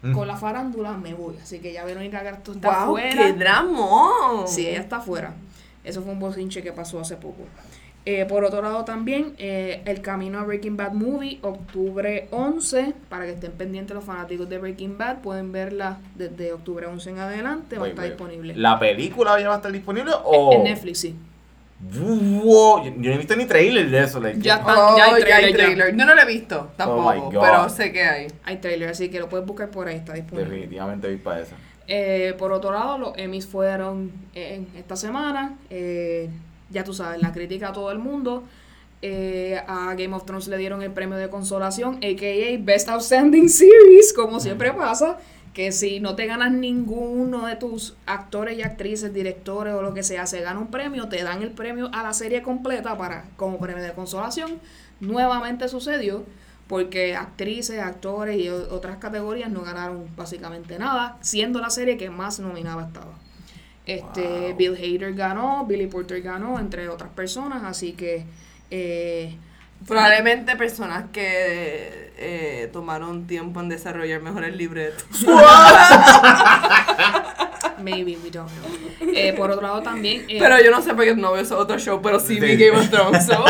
Mm. con la farándula, me voy. Así que ya Verónica Castro está ¡Wow! fuera. ¡Qué dramón! Sí, ella está fuera. Eso fue un bocinche que pasó hace poco. Eh, por otro lado también, eh, El Camino a Breaking Bad Movie, octubre 11, para que estén pendientes los fanáticos de Breaking Bad, pueden verla desde octubre 11 en adelante, va a estar disponible. ¿La película ya va a estar disponible o.? En Netflix, sí. Wow, yo, yo no he visto ni trailer de eso. like, Ya Oh, Ya hay ya hay trailer, ya. Yo no lo he visto tampoco, Oh God. pero sé que hay. Hay trailer, así que lo puedes buscar por ahí, está disponible. Definitivamente vi para esa. Eh, por otro lado, los Emmys fueron eh, esta semana. Eh, ya tú sabes, la crítica a todo el mundo. Eh, a Game of Thrones le dieron el premio de consolación, a.k.a. Best Outstanding Series, como siempre pasa, que si no te ganas ninguno de tus actores y actrices, directores o lo que sea, se gana un premio, te dan el premio a la serie completa para como premio de consolación. Nuevamente sucedió porque actrices, actores y otras categorías no ganaron básicamente nada, siendo la serie que más nominada estaba. Este, Wow. Bill Hader ganó, Billy Porter ganó, entre otras personas, así que eh, Probablemente personas que eh, tomaron tiempo en desarrollar mejor el libreto. maybe we don't know. Eh, por otro lado también, eh, Pero yo no sé porque no veo ese otro show, pero sí vi. Game of Thrones. so.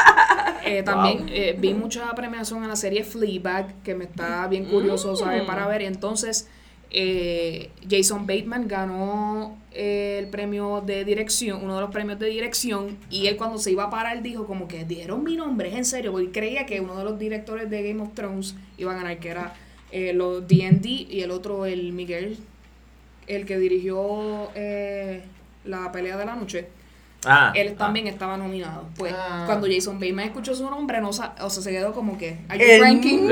eh, también eh, vi mucha premiación en la serie Fleabag, que me está bien curioso saber Mm. para ver. Entonces, eh, Jason Bateman ganó el premio de dirección, uno de los premios de dirección, y él cuando se iba a parar dijo como que dijeron mi nombre, es en serio, porque creía que uno de los directores de Game of Thrones iba a ganar, que era eh, los D&D y el otro, el Miguel, el que dirigió eh, la pelea de la noche. Ah, Él ah. también estaba nominado. Pues Ah. cuando Jason Bateman escuchó su nombre, no sa- o sea, se quedó como que, ¿Are you ranking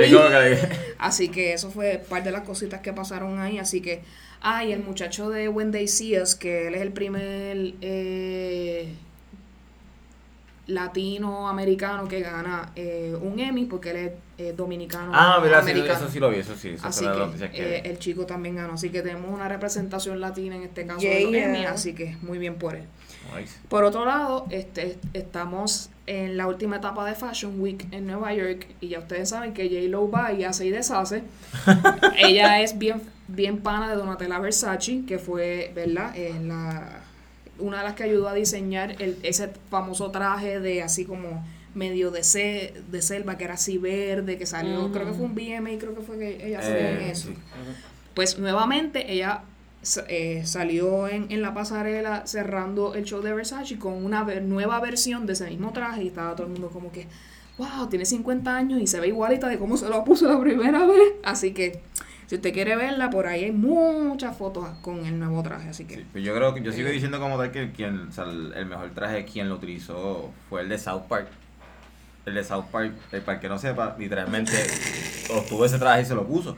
Así que eso fue parte de las cositas que pasaron ahí. Así que, ay, el muchacho de When They See Us, que él es el primer eh, latinoamericano que gana eh, un Emmy, porque él es eh, dominicano. Ah, verdad, sí, americano. eso sí lo vi, eso sí. Eso Así que, que eh, el chico también ganó. Así que tenemos una representación latina en este caso de los Yeah. Emmy, así que muy bien por él. Nice. Por otro lado, este, estamos en la última etapa de Fashion Week en Nueva York y ya ustedes saben que J-Lo va y hace y deshace. Ella es bien, bien pana de Donatella Versace, que fue, ¿verdad? Eh, la, una de las que ayudó a diseñar el, ese famoso traje de así como medio de, ce- de selva, que era así verde, que salió, creo que fue un BMA, creo que fue que ella salió en Eh, eso. sí. Pues nuevamente ella eh, salió en, en la pasarela cerrando el show de Versace con una ver- nueva versión de ese mismo traje y estaba todo el mundo como que, wow, tiene 50 años y se ve igualita de cómo se lo puso la primera vez. Así que si usted quiere verla, por ahí hay muchas fotos con el nuevo traje. Así que Sí, pues yo creo que yo sigo diciendo como tal que quien, o sea, el, el mejor traje quien lo utilizó fue el de South Park. El de South Park, el para que no sepa, literalmente obtuvo ese traje y se lo puso.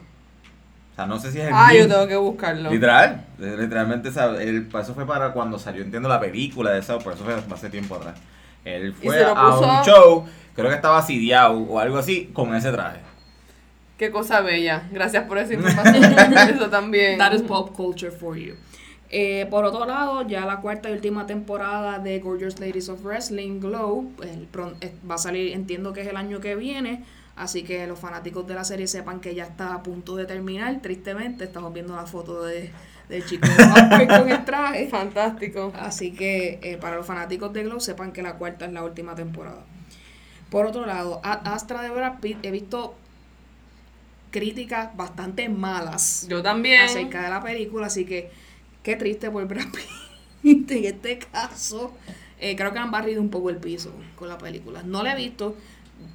O sea, no sé si es el Ah, yo tengo que buscarlo. Literal, literalmente, o sea, el, eso fue para cuando salió, entiendo, la película de South Park, eso fue hace tiempo atrás. Él fue a un a- show, creo que estaba asidiado o algo así, con ese traje. Qué cosa bella. Gracias por esa información. Eso también. that is pop culture for you. Eh, por otro lado, ya la cuarta y última temporada de Gorgeous Ladies of Wrestling Glow el pron- eh, va a salir, entiendo que es el año que viene, así que los fanáticos de la serie sepan que ya está a punto de terminar. Tristemente, estamos viendo la foto de, del chico con el traje. Fantástico. Así que eh, para los fanáticos de Glow sepan que la cuarta es la última temporada. Por otro lado, Astra de Brad Pitt he visto críticas bastante malas Yo también. acerca de la película, así que qué triste por Brad Pitt en este caso. eh, creo que han barrido un poco el piso con la película. No la he visto,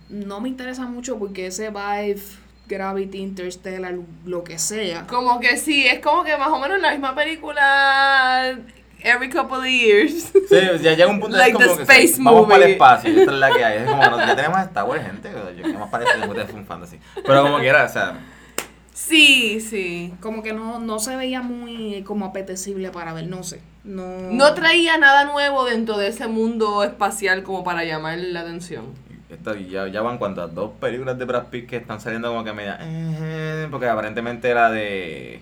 no me interesa mucho porque ese vibe, Gravity, Interstellar, lo que sea. Como que sí, es como que más o menos la misma película every couple of years. Sí, ya llega un punto Like es como the que space sí, vamos para el espacio, esta es la que hay. Es como, no, ya tenemos Star Wars, gente, yo que más parece que es un fantasy. Pero como quiera, o sea, Sí, sí. Como que no, no se veía muy como apetecible para ver, no sé. No, No traía nada nuevo dentro de ese mundo espacial como para llamar la atención. Esto, ya, ya van cuantas dos películas de Brad Pitt que están saliendo como que media. eh, porque aparentemente la de.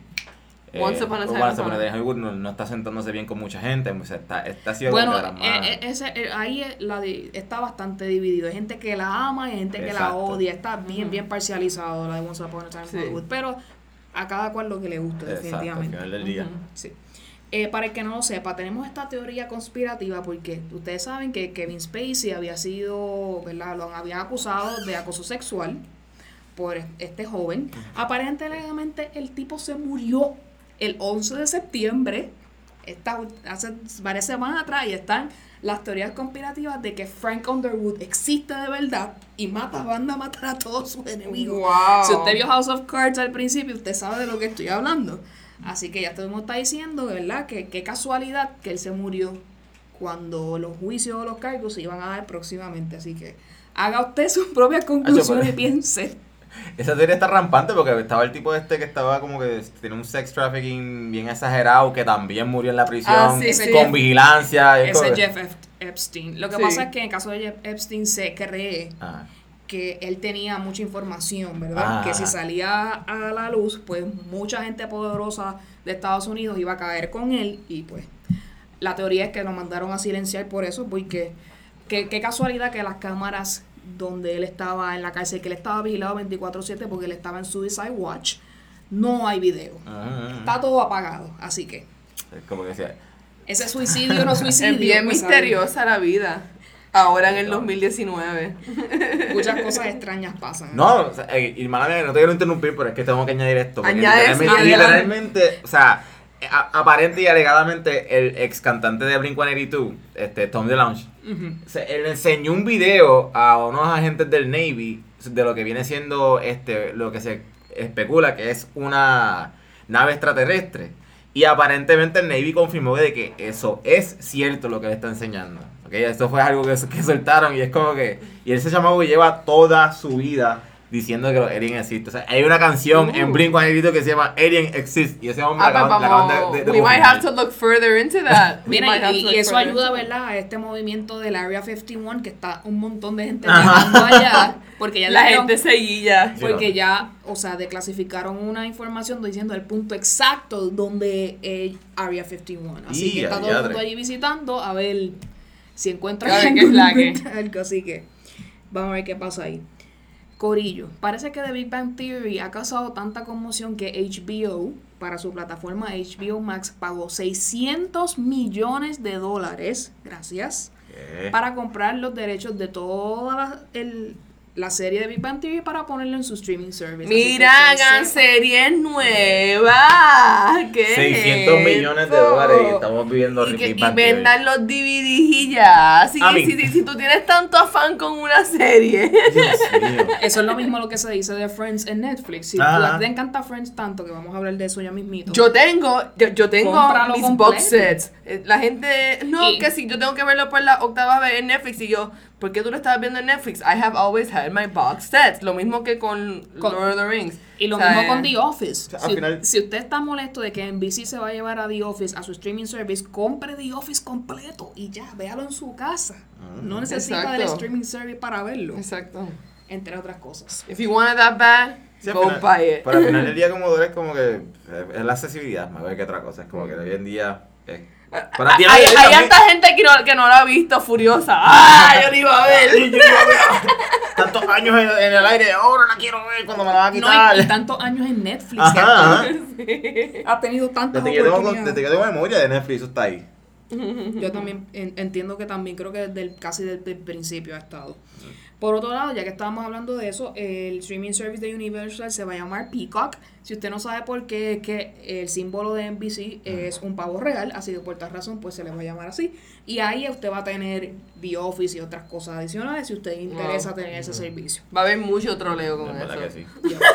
eh, Once Upon a Time Hollywood no, no está sentándose bien con mucha gente. O sea, está, está siendo Bueno, eh, eh, ese, eh, ahí eh, la está bastante dividido. Hay gente que la ama y hay gente que la odia. Está bien, bien parcializado la de Once Upon a Time Sí. Hollywood. Pero a cada cual lo que le guste, Exacto, al definitivamente. final del día. Sí. Eh, para el que no lo sepa, tenemos esta teoría conspirativa porque ustedes saben que Kevin Spacey había sido, ¿verdad? Lo habían acusado de acoso sexual por este joven. Aparentemente el tipo se murió el 11 de septiembre, esta, hace varias semanas atrás, y están las teorías conspirativas de que Frank Underwood existe de verdad y mata, manda a matar a todos sus enemigos. Wow. Si usted vio House of Cards al principio, usted sabe de lo que estoy hablando. Así que ya todo el mundo está diciendo, ¿verdad? Que qué casualidad que él se murió cuando los juicios o los cargos se iban a dar próximamente. Así que haga usted sus propias conclusiones y piense. Esa teoría está rampante porque estaba el tipo este que estaba como que tenía un sex trafficking bien exagerado que también murió en la prisión Ah, sí, sí. con vigilancia. Ese es Jeff Ep- Epstein. Lo que Sí. pasa es que en el caso de Jeff Epstein se cree Ah, que él tenía mucha información, ¿verdad? Ah. Que si salía a la luz, pues mucha gente poderosa de Estados Unidos iba a caer con él y pues la teoría es que lo mandaron a silenciar por eso, porque qué, qué casualidad que las cámaras donde él estaba en la cárcel, que él estaba vigilado 24/7 porque él estaba en Suicide Watch, no hay video. ah, Está todo apagado, así que es como que decía, ese suicidio no suicidio. Es bien pues, misteriosa la vida. Ahora en el 2019. ¿sabe? Muchas cosas extrañas pasan. No, o sea, eh, y mala mía, no te quiero interrumpir, pero es que tengo que añadir esto. porque Añade, literalmente, literalmente, o sea, a- aparente y alegadamente, el ex cantante de Blink-182, este, Tom DeLonge, Ujú. se- él enseñó un video a unos agentes del Navy de lo que viene siendo este lo que se especula que es una nave extraterrestre. Y aparentemente el Navy confirmó de que eso es cierto lo que le está enseñando. ¿Ok? Esto fue algo que, que soltaron y es como que... Y ese chamaco lleva toda su vida diciendo que los aliens existen. O sea, hay una canción en Uh. Blink-182 que se llama Alien Exist. Y ese hombre Ah, la acaban, la acaban vamos. de, de- de we might have to look further into that. Mira, y, y eso ayuda, ¿verdad? A este movimiento del Area 51, que está un montón de gente llegando allá, porque ya La dijeron- gente seguía. Sí, porque no. ya, o sea, declasificaron una información diciendo el punto exacto donde es Area 51. Así Y que está todo el mundo allí visitando a ver si encuentran es la que. algo. Así que vamos a ver qué pasa ahí. Corillo, parece que The Big Bang Theory ha causado tanta conmoción que HBO, para su plataforma HBO Max, pagó 600 millones de dólares, gracias, ¿Qué? para comprar los derechos de toda la, el- la serie de Big Bang Theory para ponerlo en su streaming service. Mira, hagan series nuevas. ¿Qué 600 es millones de dólares y estamos viviendo Y, que, Big y Bang Theory. vendan los DVDs y ya. Así que si, si, si tú tienes tanto afán con una serie. Dios mío. Eso es lo mismo lo que se dice de Friends en Netflix. Si te encanta Friends tanto, que vamos a hablar de eso ya mismito. Yo tengo, yo, yo tengo Cómpralo mis completo. box sets. Eh, La gente, no, Y- que si yo tengo que verlo por la octava vez en Netflix y yo, ¿por qué tú lo estabas viendo en Netflix? I have always had my box sets. Lo mismo que con, Con- Lord of the Rings. Y lo O sea, mismo con eh, The Office. sea, al si, final- si usted está molesto de que NBC se va a llevar a The Office a su streaming service, compre The Office completo y ya, véalo en su casa. no necesita del Exacto. streaming service para verlo, Exacto. entre otras cosas. If you want it that bad, Sí, go final- buy it. Pero al final del día como es como que eh, es la accesibilidad, más que otra cosa. Es como que hoy en día... eh, pero a ti- Hay, hay harta gente que no, que no la ha visto furiosa. ¡Ah! Yo lo iba a ver. Yo iba a ver Tantos años en, en el aire, ahora la quiero ver cuando me la va a No, quitar. y, y tantos años en Netflix. Ajá, ha- ajá. Ha tenido tantas Desde que, yo tengo, desde que tengo memoria de Netflix, eso está ahí. Yo también en- entiendo que también creo que desde el, casi desde el principio ha estado. Por otro lado, ya que estábamos hablando de eso, el streaming service de Universal se va a llamar Peacock. Si usted no sabe por qué, es que el símbolo de NBC es un pavo real, así que por tal razón pues se le va a llamar así. Y ahí usted va a tener The Office y otras cosas adicionales si usted interesa Wow. tener ese servicio. Va a haber mucho troleo con eso. que sí. Ya.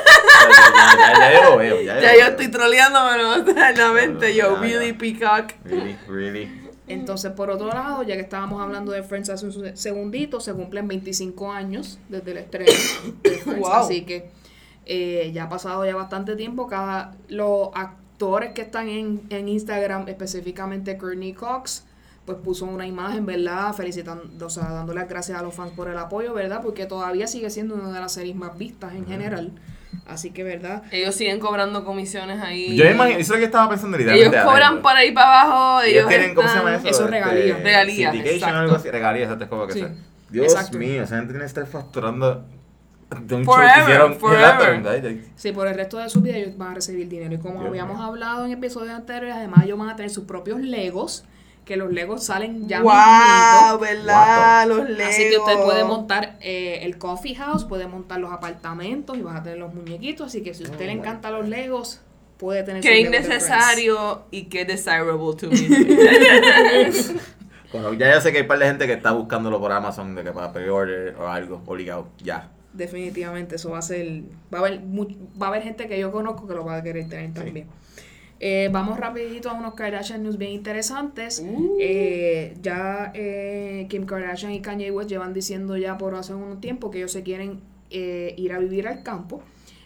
Ya, ya, ya, ya yo lo veo. Ya, yo veo. estoy la mente. Yo, really peacock. Really, really. Entonces, por otro lado, ya que estábamos hablando de Friends hace un segundito, se cumplen 25 años desde el estreno de Friends, Wow. así que eh, ya ha pasado ya bastante tiempo. Cada los actores que están en, en Instagram, específicamente Courtney Cox, pues puso una imagen, ¿verdad? Felicitando, o sea, dándole las gracias a los fans por el apoyo, ¿verdad? Porque todavía sigue siendo una de las series más vistas en general. Así que, ¿verdad? Ellos siguen cobrando comisiones ahí. Yo imagino, eso es lo que estaba pensando. Ellos cobran por ahí para abajo. Ellos Ellos tienen, ¿cómo se llama eso? Eso es regalías. Regalías, Syndication, exacto. algo así. Regalías, exacto, es como que Sí, sea. Dios exacto. mío, esa gente tiene que estar facturando de un Forever, show que hicieron. forever. Sí, por el resto de su vida ellos van a recibir dinero. Y como Dios habíamos mío. hablado en episodios anteriores, además ellos van a tener sus propios Legos, que los Legos salen ya Wow. ¿verdad? Los legos. Así que usted puede montar eh, el coffee house, puede montar los apartamentos y vas a tener los muñequitos. Así que si a usted le encanta los Legos, puede tener Qué innecesario y qué desirable to me. Bueno, ya yo sé que hay un par de gente que está buscándolo por Amazon de que para pre-order o algo, obligado. Ya. Definitivamente, eso va a ser. Va a haber, va a haber gente que yo conozco que lo va a querer tener también. Eh, vamos rapidito a unos Kardashian news bien interesantes. Eh, ya eh, Kim Kardashian y Kanye West llevan diciendo ya por hace un tiempo que ellos se quieren eh, ir a vivir al campo.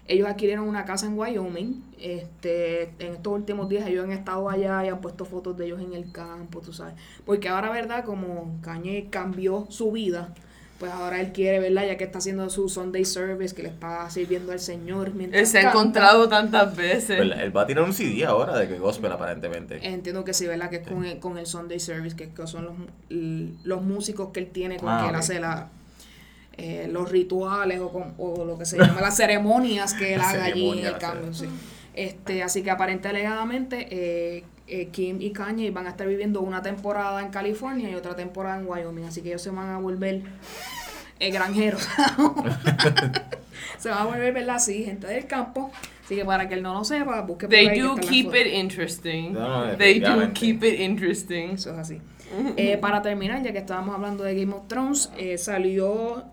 Ellos adquirieron una casa en Wyoming. Este, en estos últimos días ellos han estado allá y han puesto fotos de ellos en el campo, tú sabes. Porque ahora, ¿verdad? Como Kanye cambió su vida, pues ahora él quiere, ¿verdad? Ya que está haciendo su Sunday service, que le está sirviendo al Señor mientras Él se ha encontrado tantas veces. Pues, él va a tirar un CD ahora de que gospel aparentemente. Entiendo que sí, ¿verdad? Que es con el, con el Sunday Service, que, que son los, los músicos que él tiene con Ah, que él ok. hace la, eh, los rituales o, con- o lo que se llama las ceremonias que él haga allí en el cambio. Sí. Este, así que aparente alegadamente eh, eh, Kim y Kanye van a estar viviendo una temporada en California y otra temporada en Wyoming. Así que ellos se van a volver eh, granjeros. se van a volver, ¿verdad? Así, gente del campo. Así que para que él no lo sepa, busque por They ahí que do keep it interesting. No, They do keep it interesting. Eso es así. Eh, para terminar, ya que estábamos hablando de Game of Thrones, eh, salió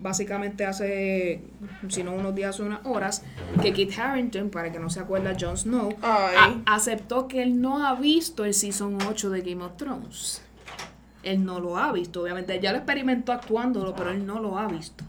básicamente hace, si no unos días o unas horas, que Kit Harrington, para que no se acuerda Jon Snow, a- aceptó que él no ha visto el Season 8 de Game of Thrones. Él no lo ha visto, obviamente. Ya lo experimentó actuándolo, pero él no lo ha visto.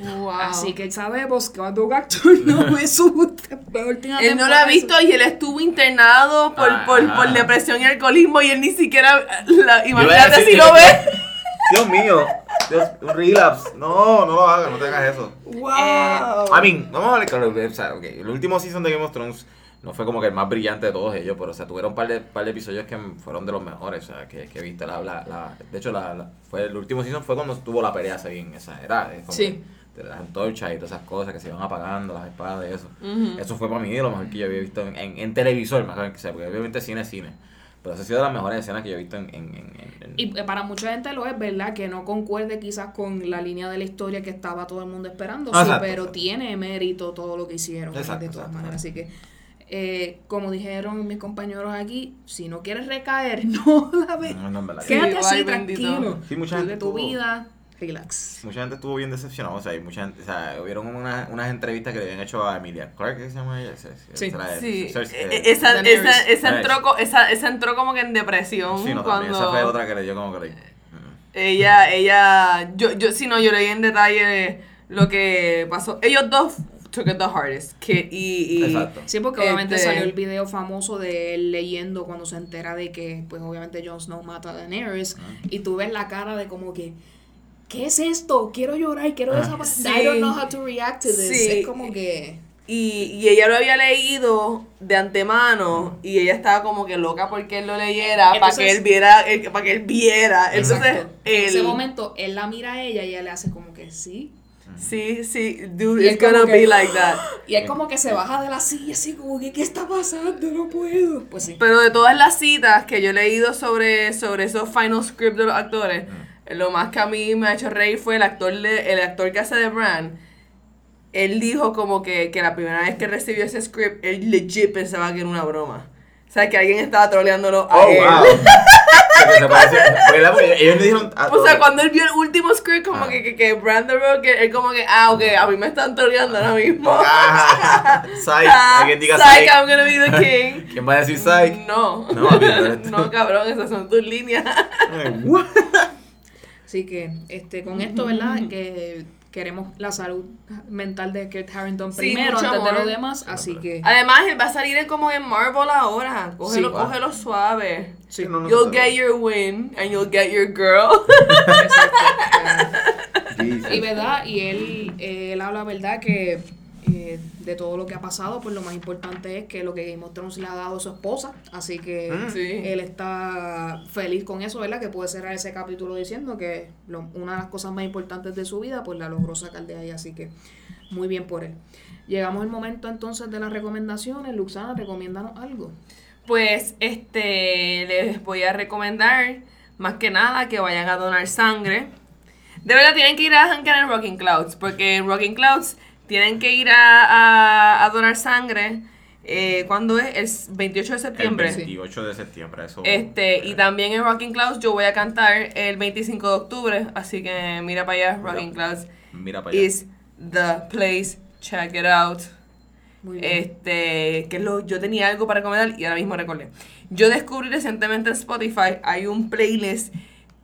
Wow. Así que sabemos que cuando un actor no ve su última Él no lo ha visto y él estuvo internado por, Ah, por, por depresión y alcoholismo y él ni siquiera... La, imagínate decir- si lo ve. Dios mío, Dios, un relapse. No, no lo hagas, no te hagas eso. Wow. I mean, vamos a hablar claro. O sea, ok, el último season de Game of Thrones no fue como que el más brillante de todos ellos, pero o sea, tuvieron un par de, par de episodios que fueron de los mejores, o sea, que, que he visto. La, la, la- de hecho, la, la- fue el último season fue cuando tuvo la pelea así bien exagerada. es como Sí. De las antorchas y todas esas cosas que se iban apagando, las espadas y eso. Eso fue para mí lo mejor que yo había visto en, en, en televisor, más que sea, porque obviamente cine es cine. Pero esa ha sido de las mejores escenas que yo he visto en... en, en- en- Y eh, para mucha gente lo es, ¿verdad? Que no concuerde quizás con la línea de la historia que estaba todo el mundo esperando, sí, Exacto, pero exacto. tiene mérito todo lo que hicieron. Exacto, de todas exacto, maneras. Así que, eh, como dijeron mis compañeros aquí, si no quieres recaer, no la ves. No, no, Sí, Quédate ay, así, tranquilo. Sí, mucha gente tu tuvo- vida, relax. Mucha gente estuvo bien decepcionada, o sea, hay mucha gente, o sea, hubieron una- unas entrevistas que le habían hecho a Emilia Clark, ¿qué se llama ella? Sí, Sí. esa Sí, entró, co- esa, esa entró como que en depresión Sí, no, también, cuando esa fue otra que le dio como que... le- ella, ella, yo, yo, si no, yo leí en detalle lo que pasó. Ellos dos took it the hardest, que, y, y Exacto. Sí, porque obviamente Este- salió el video famoso de él leyendo cuando se entera de que, pues obviamente Jon Snow mata a Daenerys. Y tú ves la cara de como que, ¿qué es esto? Quiero llorar, quiero Ah. desaparecer. Sí. I don't know how to react to this. Sí. Es como que... Y, y ella lo había leído de antemano y ella estaba como que loca porque él lo leyera para Entonces- que él viera eh, para que él viera entonces Exacto. En ese él- momento, él la mira a ella y ella le hace como que sí. sí sí dude Y it's él gonna que- be like that Y es como que se baja de la silla así como que, ¿qué está pasando? No puedo. Pues sí. pero de todas las citas que yo he leído sobre sobre esos final script de los actores lo más que a mí me ha hecho reír fue el actor de, el actor que hace de Bran él dijo como que, que la primera vez que recibió ese script él legit pensaba que era una broma o sea que alguien estaba troleándolo a Oh, él wow. Ellos le dijeron... O sea, cuando él vio el último script, como Ah. que, que, que Brandon Roque, él como que, ah, ok, a mí me están troleando ahora mismo. Ah, Psych, Ah, alguien diga Psych, Psych. I'm gonna be the king. ¿Quién va a decir Psych? No. No, No, cabrón, esas son tus líneas. Ay, what? Así que este con esto, ¿verdad? Que queremos la salud mental de Kurt Harrington Sí, primero antes de lo demás. Así que... Además, él va a salir como en Marvel ahora. Cógelo, Sí. cógelo suave. Sí, no, no. You'll get your win and you'll get your girl. Exacto. Y verdad, y él, eh, él habla verdad que eh, de todo lo que ha pasado, pues lo más importante es que lo que Game of Thrones le ha dado a su esposa, así que Mm. Sí. él está feliz con eso, ¿verdad? Que puede cerrar ese capítulo diciendo que lo- una de las cosas más importantes de su vida, pues la logró sacar de ahí, así que muy bien por él. Llegamos al momento entonces de las recomendaciones. Luxana, recomiéndanos algo. Pues este les voy a recomendar más que nada que vayan a donar sangre. De verdad tienen que ir a janguear en Rocking Clouds, porque en Rocking Clouds tienen que ir a, a- a donar sangre. Eh, ¿Cuándo es? El 28 de El septiembre. 28 de septiembre, eso. Este, y también en Rocking Clouds yo voy a cantar el 25 de octubre, así que mira para allá, Rocking Clouds Mira para allá. is the place, check it out. Muy bien. Este, que es lo, yo tenía algo para recomendar y ahora mismo recordé. Yo descubrí recientemente en Spotify, hay un playlist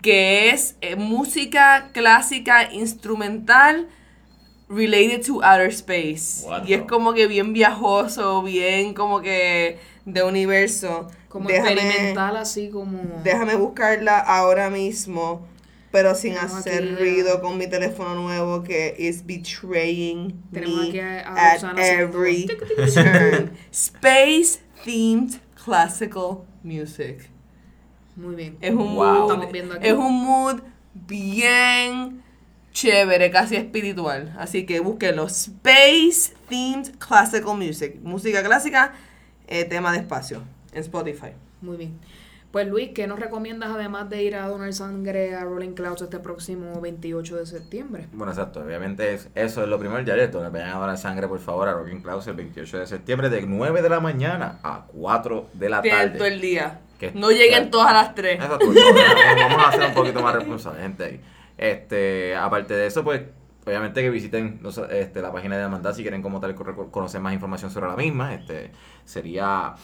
que es eh, música clásica instrumental related to outer space. What y es como que bien viajoso, bien como que de universo. Como Déjame- experimental, así como. Déjame buscarla ahora mismo, pero sin Tenemos hacer aquí ruido con mi teléfono nuevo que is betraying Tenemos me aquí a- a at every turn. Space themed classical music. Muy bien. Es un Wow. mood, Estamos viendo aquí. es un mood bien chévere, casi espiritual. Así que búsquenlo. Space themed classical music. Música clásica, eh, tema de espacio. En Spotify. Muy bien. Pues Luis, ¿qué nos recomiendas además de ir a donar sangre a Rolling Clouds este próximo 28 de septiembre? Bueno, exacto. Obviamente es- eso es lo primero ya esto. Vayan a donar sangre, por favor, a Rocking Klaus el 28 de septiembre de 9 de la mañana a 4 de la Tienen todo tarde. el día. No lleguen todas a las 3. Exacto, vamos a ser un poquito más responsables, gente ahí. Este, aparte de eso, pues, obviamente que visiten este, la página de la hermandad si quieren como tal co- conocer más información sobre la misma. Este, sería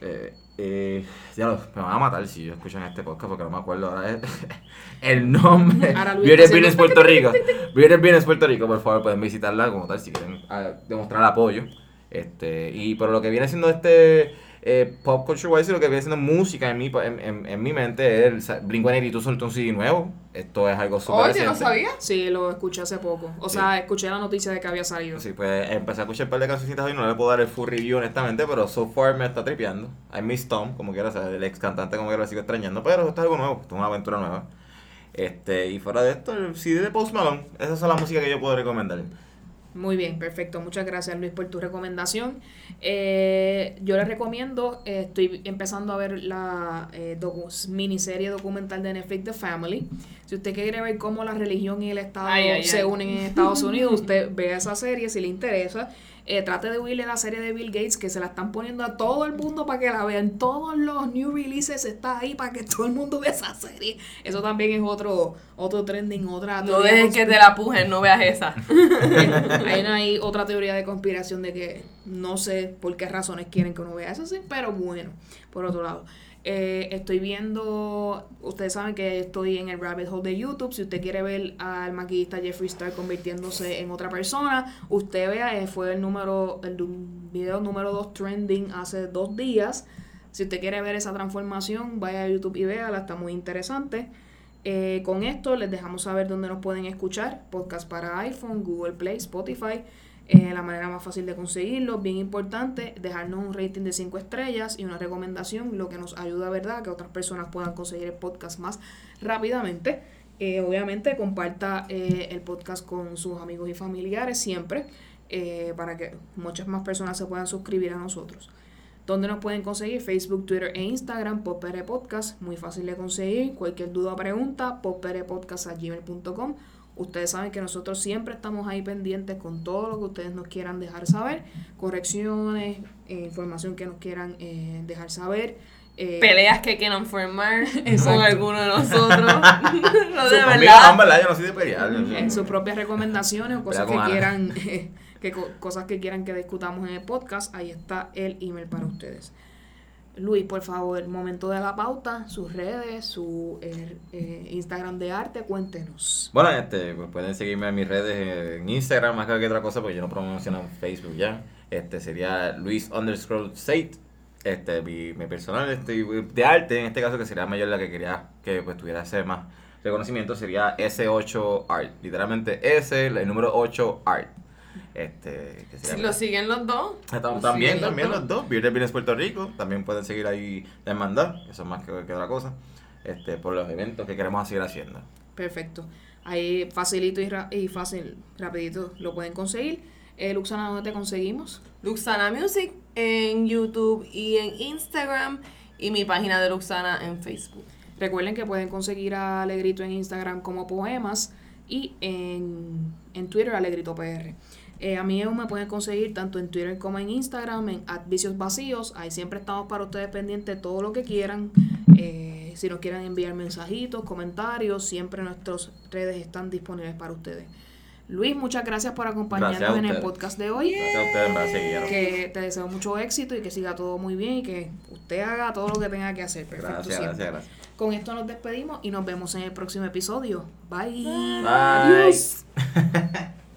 eh, eh, ya lo, me van a matar si yo escuchan este podcast porque no me acuerdo ahora el, el nombre. Beauty Business Puerto Rico. Beauty Business Puerto Rico, por favor, pueden visitarla como tal si quieren ah, demostrar apoyo. Este, y por lo que viene siendo este eh, pop culture wise, lo que viene siendo música en mi, en, en, en mi mente es el Blink-182 soltó un CD nuevo. Esto es algo súper Oye, no reciente. sabía. Sí, lo escuché hace poco. O Sí. sea, escuché la noticia de que había salido. Sí, pues empecé a escuchar un par de cancioncitas hoy, no le puedo dar el full review honestamente, pero so far me está tripeando. I miss Tom, como quiera, o sea, el ex cantante como quiera lo sigo extrañando, pero esto es algo nuevo, esto es una aventura nueva. Este, y fuera de esto, el CD de Post Malone, esa es la música que yo puedo recomendar. Muy bien, perfecto. Muchas gracias Luis por tu recomendación. Eh, yo les recomiendo, eh, estoy empezando a ver la eh, docu- miniserie documental de Netflix The Family. Si usted quiere ver cómo la religión y el Estado Ay, ay, se ay. unen en Estados Unidos, usted vea esa serie si le interesa. Eh, trate de huirle la serie de Bill Gates que se la están poniendo a todo el mundo para que la vean. Todos los new releases está ahí para que todo el mundo vea esa serie. Eso también es otro otro trending, otra No dejes que te la pujen, no veas esa. hay, una- hay otra teoría de conspiración de que no sé por qué razones quieren que uno vea eso, sí, pero bueno, por otro lado. Eh, estoy viendo, ustedes saben que estoy en el rabbit hole de YouTube. Si usted quiere ver al maquillista Jeffree Star convirtiéndose en otra persona, usted vea, eh, fue el número, el video número 2 trending hace dos días. Si usted quiere ver esa transformación, vaya a YouTube y véala, está muy interesante. Eh, con esto les dejamos saber dónde nos pueden escuchar. Podcast para iPhone, Google Play, Spotify. La manera más fácil de conseguirlo, bien importante, dejarnos un rating de 5 estrellas y una recomendación, lo que nos ayuda, ¿verdad?, a que otras personas puedan conseguir el podcast más rápidamente. Eh, obviamente, comparta eh, el podcast con sus amigos y familiares siempre, eh, para que muchas más personas se puedan suscribir a nosotros. ¿Dónde nos pueden conseguir? Facebook, Twitter e Instagram, Popere Podcast. Muy fácil de conseguir. Cualquier duda o pregunta, poperepodcast.gmail.com. Ustedes saben que nosotros siempre estamos ahí pendientes con todo lo que ustedes nos quieran dejar saber. Correcciones, eh, información que nos quieran eh, dejar saber. eh, Peleas que quieran formar Exacto. con alguno de nosotros. no, de no, verdad. en verdad, yo no soy de pelear. en sus propias recomendaciones o cosas que Ana. quieran que co- cosas que quieran que discutamos en el podcast, ahí está el email para ustedes. Luis, por favor, momento de la pauta, sus redes, su eh, eh, Instagram de arte, cuéntenos. Bueno, este, pues pueden seguirme en mis redes en Instagram más que otra cosa, porque yo no promociono en Facebook ya. Este sería Luis underscore Sate. Este, mi, mi personal este, de arte, en este caso, que sería mayor la que quería que pues tuviera ese más reconocimiento, sería S8 Art. Literalmente S, el número 8 Art. Este, que Si lo siguen los dos. También, también dos. los dos. Beauty Business Puerto Rico. También pueden seguir ahí la hermandad. Eso es más que, que otra cosa. Este, por los eventos que queremos seguir haciendo. Perfecto. Ahí facilito y, ra- y fácil, rapidito lo pueden conseguir. Eh, Luxana, ¿dónde te conseguimos? Luxana Music en YouTube y en Instagram. Y mi página de Luxana en Facebook. Recuerden que pueden conseguir a Alegrito en Instagram como Poemas y en, en Twitter Alegrito PR. Eh, a mí me pueden conseguir tanto en Twitter como en Instagram en Vicios Vacíos. Ahí siempre estamos para ustedes pendientes de todo lo que quieran. Eh, si nos quieren enviar mensajitos, comentarios, siempre nuestras redes están disponibles para ustedes. Luis, muchas gracias por Gracias acompañarnos en el podcast de hoy. Gracias a ustedes, siguieron. Que te deseo mucho éxito y que siga todo muy bien y que usted haga todo lo que tenga que hacer. Perfecto. Gracias, siempre. gracias, gracias. Con esto nos despedimos y nos vemos en el próximo episodio. Bye. Bye. Adiós.